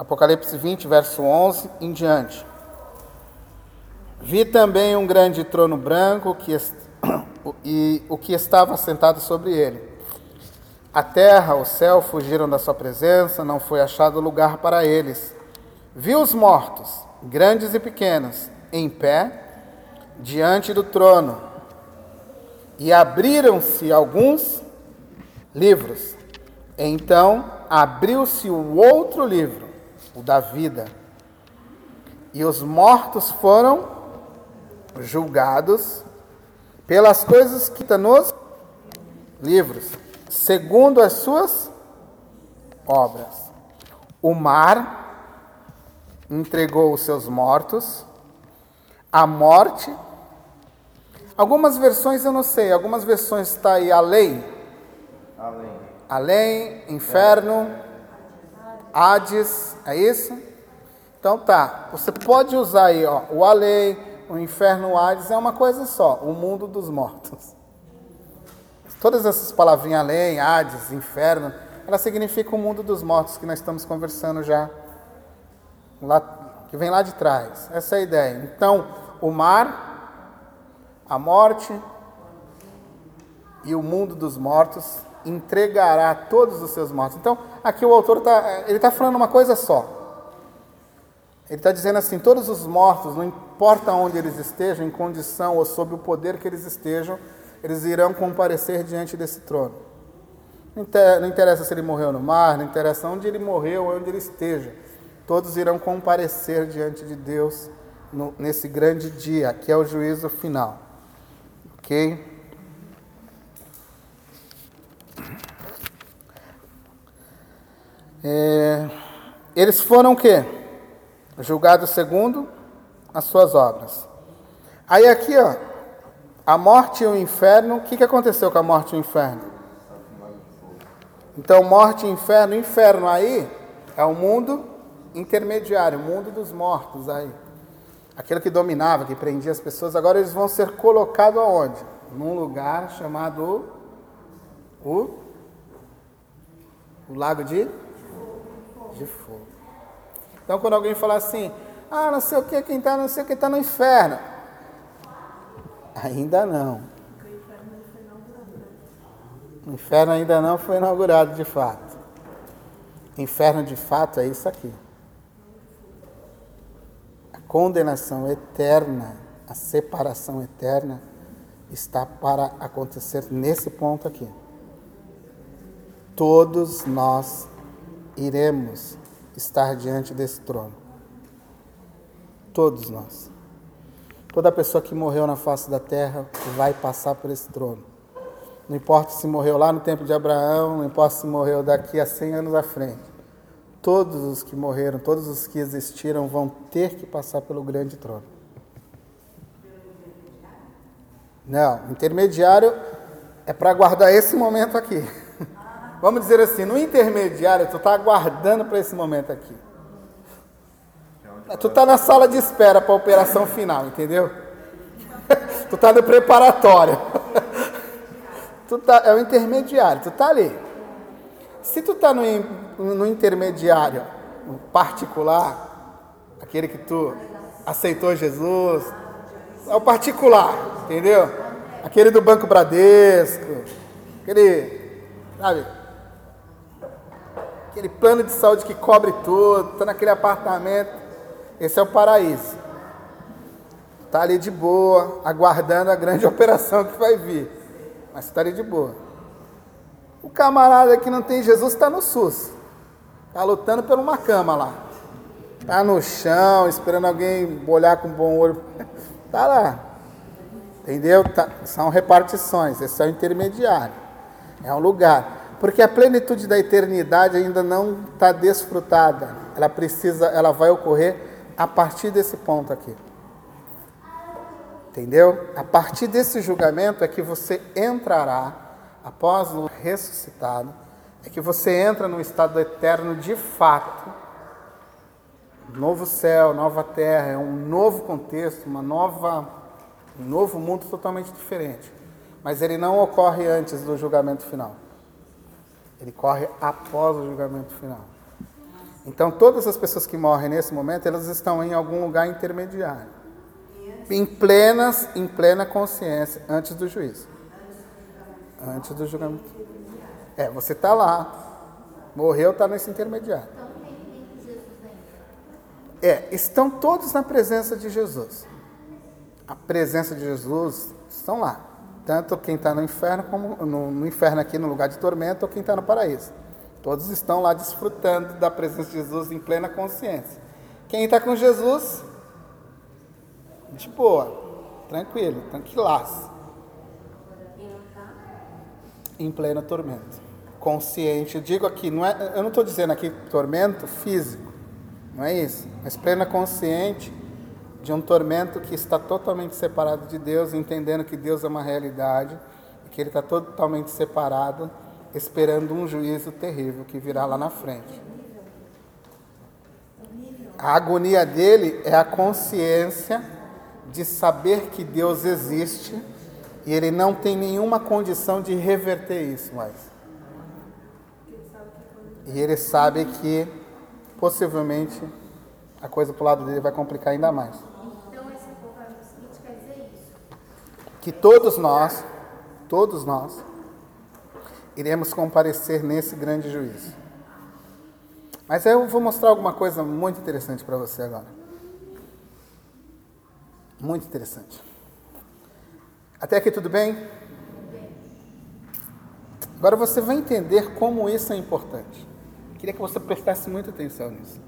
Apocalipse 20, verso 11 em diante. Vi também um grande trono branco que <coughs> e o que estava sentado sobre ele. A terra, o céu fugiram da sua presença, não foi achado lugar para eles. Vi os mortos, grandes e pequenos, em pé, diante do trono, e abriram-se alguns livros. Então abriu-se o outro livro, o da vida, e os mortos foram julgados pelas coisas que estão nos livros, segundo as suas obras. O mar entregou os seus mortos, a morte. Algumas versões eu não sei, algumas versões está aí além. Além. Além, inferno, Hades, é isso? Então tá, você pode usar aí, ó, o além, o inferno, o Hades é uma coisa só, o mundo dos mortos. Todas essas palavrinhas além, Hades, inferno, elas significam o mundo dos mortos que nós estamos conversando já, lá, que vem lá de trás. Essa é a ideia. Então, o mar, a morte e o mundo dos mortos entregará todos os seus mortos. Então, aqui o autor está tá falando uma coisa só. Ele está dizendo assim: todos os mortos, não importa onde eles estejam, em condição ou sob o poder que eles estejam, eles irão comparecer diante desse trono. Não interessa se ele morreu no mar, não interessa onde ele morreu ou onde ele esteja, todos irão comparecer diante de Deus no, nesse grande dia, que é o juízo final. Ok? É, eles foram o quê? Julgados segundo as suas obras. Aí aqui, ó, a morte e o inferno, o que, que aconteceu com a morte e o inferno? Então, morte e inferno, inferno aí é o mundo intermediário, o mundo dos mortos aí. Aquele que dominava, que prendia as pessoas, agora eles vão ser colocados aonde? Num lugar chamado o, o lago de de fogo. Então, quando alguém fala assim, ah, não sei o que, quem está, não sei o que, está no inferno. Ainda não. O inferno ainda não foi inaugurado de fato. Inferno de fato é isso aqui. A condenação eterna, a separação eterna está para acontecer nesse ponto aqui. Todos nós iremos estar diante desse trono. Todos nós. Toda pessoa que morreu na face da terra vai passar por esse trono. Não importa se morreu lá no tempo de Abraão, não importa se morreu daqui a 100 anos à frente. Todos os que morreram, todos os que existiram vão ter que passar pelo grande trono. Não, intermediário é para guardar esse momento aqui. Vamos dizer assim, no intermediário, tu está aguardando para esse momento aqui. Tu está na sala de espera para a operação final, entendeu? <laughs> tu está no preparatório. <laughs> tu tá, é o intermediário, tu está ali. Se tu está no, no intermediário no particular, aquele que tu aceitou Jesus, é o particular, entendeu? Aquele do Banco Bradesco, aquele, sabe? Aquele plano de saúde que cobre tudo, está naquele apartamento. Esse é o paraíso. Está ali de boa, aguardando a grande <laughs> operação que vai vir. Mas está ali de boa. O camarada que não tem Jesus está no SUS. Está lutando por uma cama lá. Está no chão, esperando alguém olhar com bom olho. Está <laughs> lá. Entendeu? Tá. São repartições. Esse é o intermediário. É um lugar. Porque a plenitude da eternidade ainda não está desfrutada. Ela precisa, ela vai ocorrer a partir desse ponto aqui. Entendeu? A partir desse julgamento é que você entrará, após o ressuscitado, é que você entra no estado eterno de fato. Novo céu, nova terra, é um novo contexto, uma nova, um novo mundo totalmente diferente. Mas ele não ocorre antes do julgamento final. Ele corre após o julgamento final. Então, todas as pessoas que morrem nesse momento, elas estão em algum lugar intermediário. Em plenas, em plena consciência, antes do juízo. Antes do julgamento. É, você está lá. Morreu, está nesse intermediário. É, estão todos na presença de Jesus. A presença de Jesus estão lá. Tanto quem está no inferno como no, no, inferno aqui no lugar de tormento ou quem está no paraíso. Todos estão lá desfrutando da presença de Jesus em plena consciência. Quem está com Jesus, de boa, tranquilo, tranquilaço. Em pleno tormento. Consciente, eu digo aqui, não é, eu não estou dizendo aqui tormento físico, não é isso, mas plena consciente de um tormento que está totalmente separado de Deus, entendendo que Deus é uma realidade e que Ele está totalmente separado, esperando um juízo terrível que virá lá na frente. A agonia dele é a consciência de saber que Deus existe e ele não tem nenhuma condição de reverter isso mais. E ele sabe que possivelmente a coisa para o lado dele vai complicar ainda mais. Então, esse apocalipse seguinte quer dizer isso. Que todos nós, todos nós, iremos comparecer nesse grande juízo. Mas eu vou mostrar alguma coisa muito interessante para você agora. Muito interessante. Até aqui tudo bem? Agora você vai entender como isso é importante. Queria que você prestasse muita atenção nisso.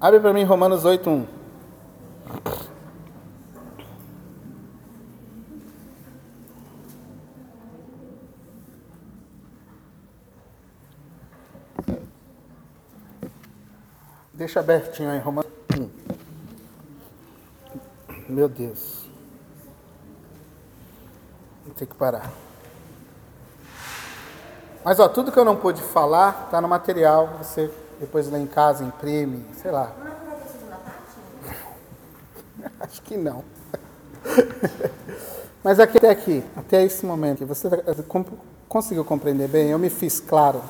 Abre para mim Romanos 8:1. Deixa abertinho aí, Romanos 1. Meu Deus. Vou ter que parar. Mas ó, tudo que eu não pude falar está no material. Você depois lê em casa, imprime, sei lá. Parte? <laughs> Acho que não. <laughs> Mas aqui, até aqui, até esse momento, você com- conseguiu compreender bem? Eu me fiz claro?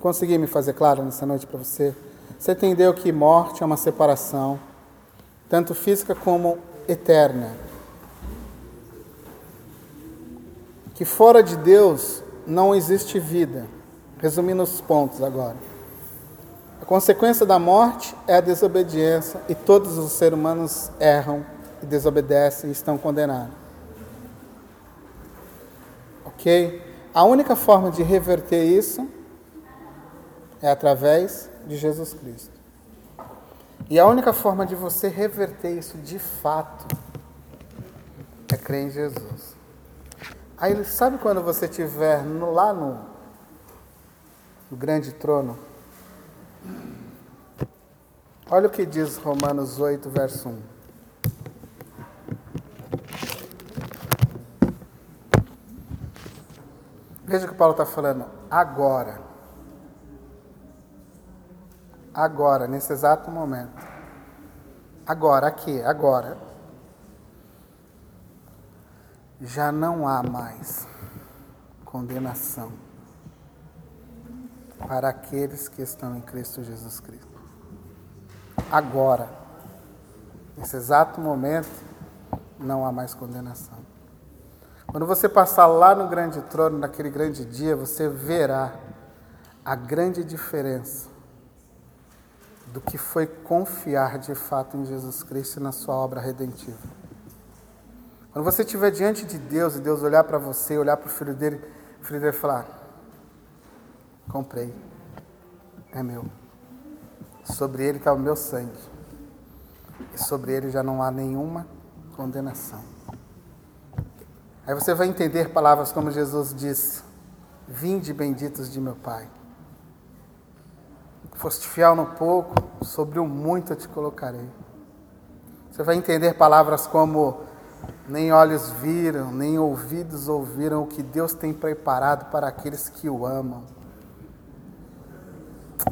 Consegui me fazer claro nessa noite para você? Você entendeu que morte é uma separação, tanto física como eterna. Que fora de Deus não existe vida. Resumindo os pontos agora. A consequência da morte é a desobediência e todos os seres humanos erram e desobedecem e estão condenados. Ok? A única forma de reverter isso é através de Jesus Cristo. E a única forma de você reverter isso de fato é crer em Jesus. Aí sabe quando você estiver lá no, no grande trono? Olha o que diz Romanos 8, verso 1. Veja o que Paulo está falando. Agora. Agora, nesse exato momento. Agora, aqui, agora. Já não há mais condenação para aqueles que estão em Cristo Jesus Cristo. Agora, nesse exato momento, não há mais condenação. Quando você passar lá no grande trono, naquele grande dia, você verá a grande diferença do que foi confiar de fato em Jesus Cristo e na sua obra redentiva. Quando você estiver diante de Deus e Deus olhar para você, olhar para o filho dele, o filho dele falar: Comprei, é meu. Sobre ele está o meu sangue, e sobre ele já não há nenhuma condenação. Aí você vai entender palavras como Jesus disse: Vinde benditos de meu Pai. Foste fiel no pouco, sobre o muito eu te colocarei. Você vai entender palavras como: Nem olhos viram, nem ouvidos ouviram o que Deus tem preparado para aqueles que o amam.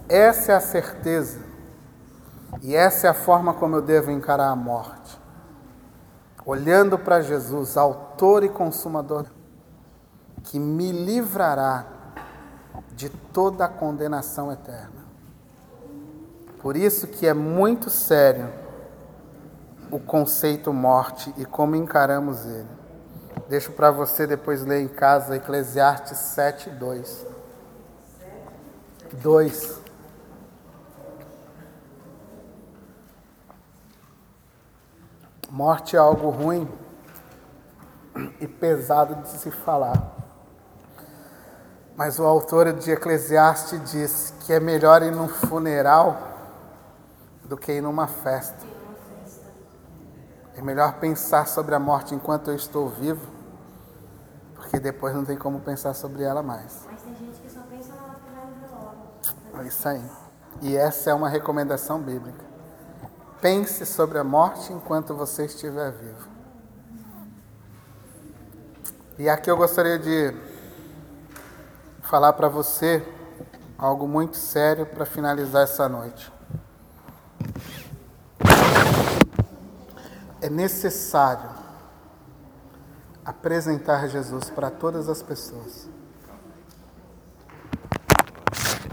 Essa é a certeza, e essa é a forma como eu devo encarar a morte olhando para Jesus, autor e consumador, que me livrará de toda a condenação eterna. Por isso que é muito sério o conceito morte e como encaramos ele. Deixo para você depois ler em casa Eclesiastes 7, 2. 2. Morte é algo ruim e pesado de se falar. Mas o autor de Eclesiastes diz que é melhor ir num funeral do que ir numa festa. É melhor pensar sobre a morte enquanto eu estou vivo, porque depois não tem como pensar sobre ela mais. Mas tem gente que só pensa na hora que vai velório. É isso aí. E essa é uma recomendação bíblica. Pense sobre a morte enquanto você estiver vivo. E aqui eu gostaria de falar para você algo muito sério para finalizar essa noite. É necessário apresentar Jesus para todas as pessoas.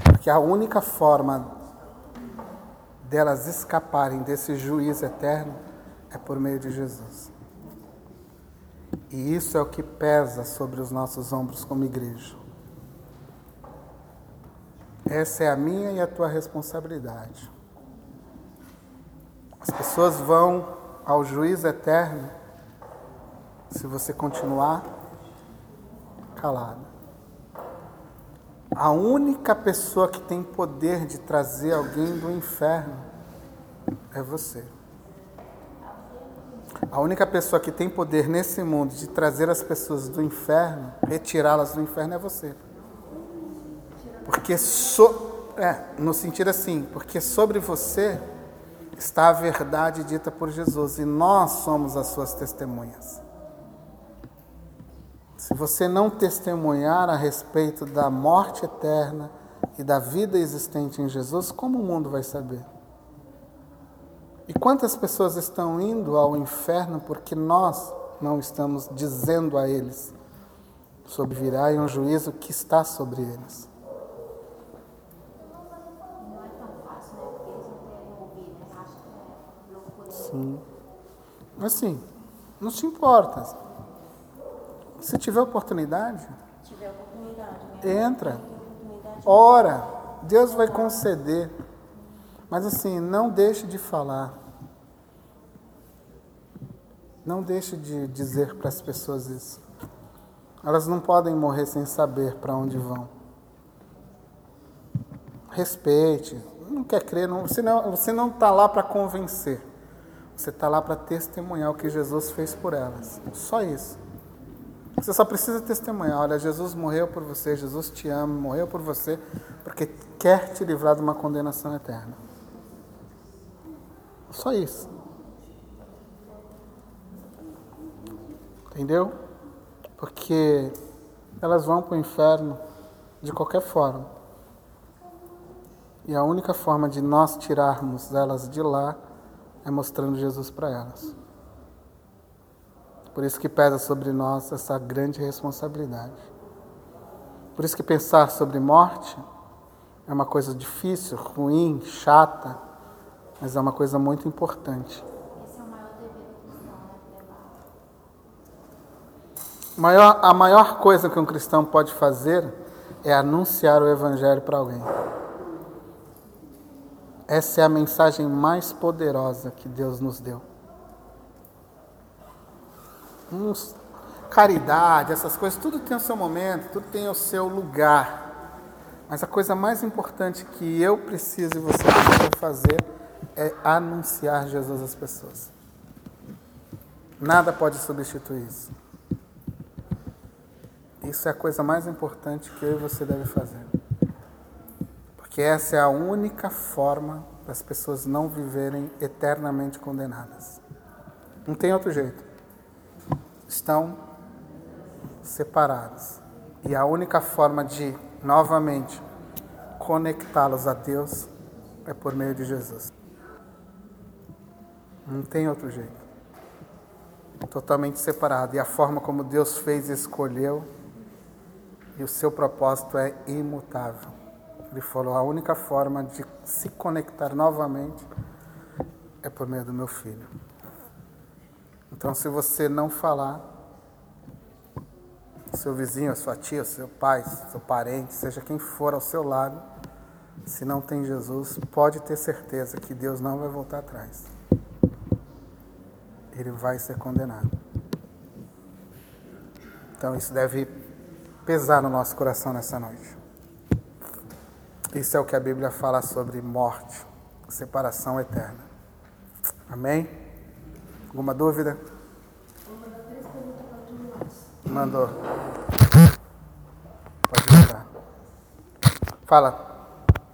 Porque a única forma delas escaparem desse juízo eterno é por meio de Jesus. E isso é o que pesa sobre os nossos ombros como igreja. Essa é a minha e a tua responsabilidade. As pessoas vão ao juízo eterno se você continuar calado. A única pessoa que tem poder de trazer alguém do inferno é você. A única pessoa que tem poder nesse mundo de trazer as pessoas do inferno, retirá-las do inferno é você. Porque so, é, no sentido assim, porque sobre você está a verdade dita por Jesus e nós somos as suas testemunhas. Se você não testemunhar a respeito da morte eterna e da vida existente em Jesus, como o mundo vai saber? E quantas pessoas estão indo ao inferno porque nós não estamos dizendo a eles sobre virá um juízo que está sobre eles? Não é tão fácil, né? Porque eles não querem ouvir, mas acham que é loucura. Sim. Assim, não se importa. Se tiver oportunidade, Se tiver oportunidade, né? entra, oportunidade. ora, Deus vai conceder. Mas assim, não deixe de falar. Não deixe de dizer para as pessoas isso. Elas não podem morrer sem saber para onde vão. Respeite. Não quer crer, não, você não você não está lá para convencer. Você está lá para testemunhar o que Jesus fez por elas. Só isso. Você só precisa testemunhar. Olha, Jesus morreu por você, Jesus te ama, morreu por você, porque quer te livrar de uma condenação eterna. Só isso. Entendeu? Porque elas vão para o inferno de qualquer forma. E a única forma de nós tirarmos elas de lá é mostrando Jesus para elas. Por isso que pesa sobre nós essa grande responsabilidade. Por isso que pensar sobre morte é uma coisa difícil, ruim, chata, mas é uma coisa muito importante. Esse é o maior dever do cristão, né? Maior, a maior coisa que um cristão pode fazer é anunciar o Evangelho para alguém. Essa é a mensagem mais poderosa que Deus nos deu. Caridade, essas coisas, tudo tem o seu momento, tudo tem o seu lugar. Mas a coisa mais importante que eu preciso e você precisa fazer é anunciar Jesus às pessoas. Nada pode substituir isso. Isso é a coisa mais importante que eu e você deve fazer. Porque essa é a única forma das pessoas não viverem eternamente condenadas. Não tem outro jeito. Estão separados. E a única forma de, novamente, conectá-los a Deus é por meio de Jesus. Não tem outro jeito. Totalmente separado. E a forma como Deus fez e escolheu, e o seu propósito é imutável. Ele falou: a única forma de se conectar novamente é por meio do meu filho. Então, se você não falar, seu vizinho, sua tia, seu pai, seu parente, seja quem for ao seu lado, se não tem Jesus, pode ter certeza que Deus não vai voltar atrás. Ele vai ser condenado. Então, isso deve pesar no nosso coração nessa noite. Isso é o que a Bíblia fala sobre morte, separação eterna. Amém? Alguma dúvida? Mandou. Pode mandar. Fala.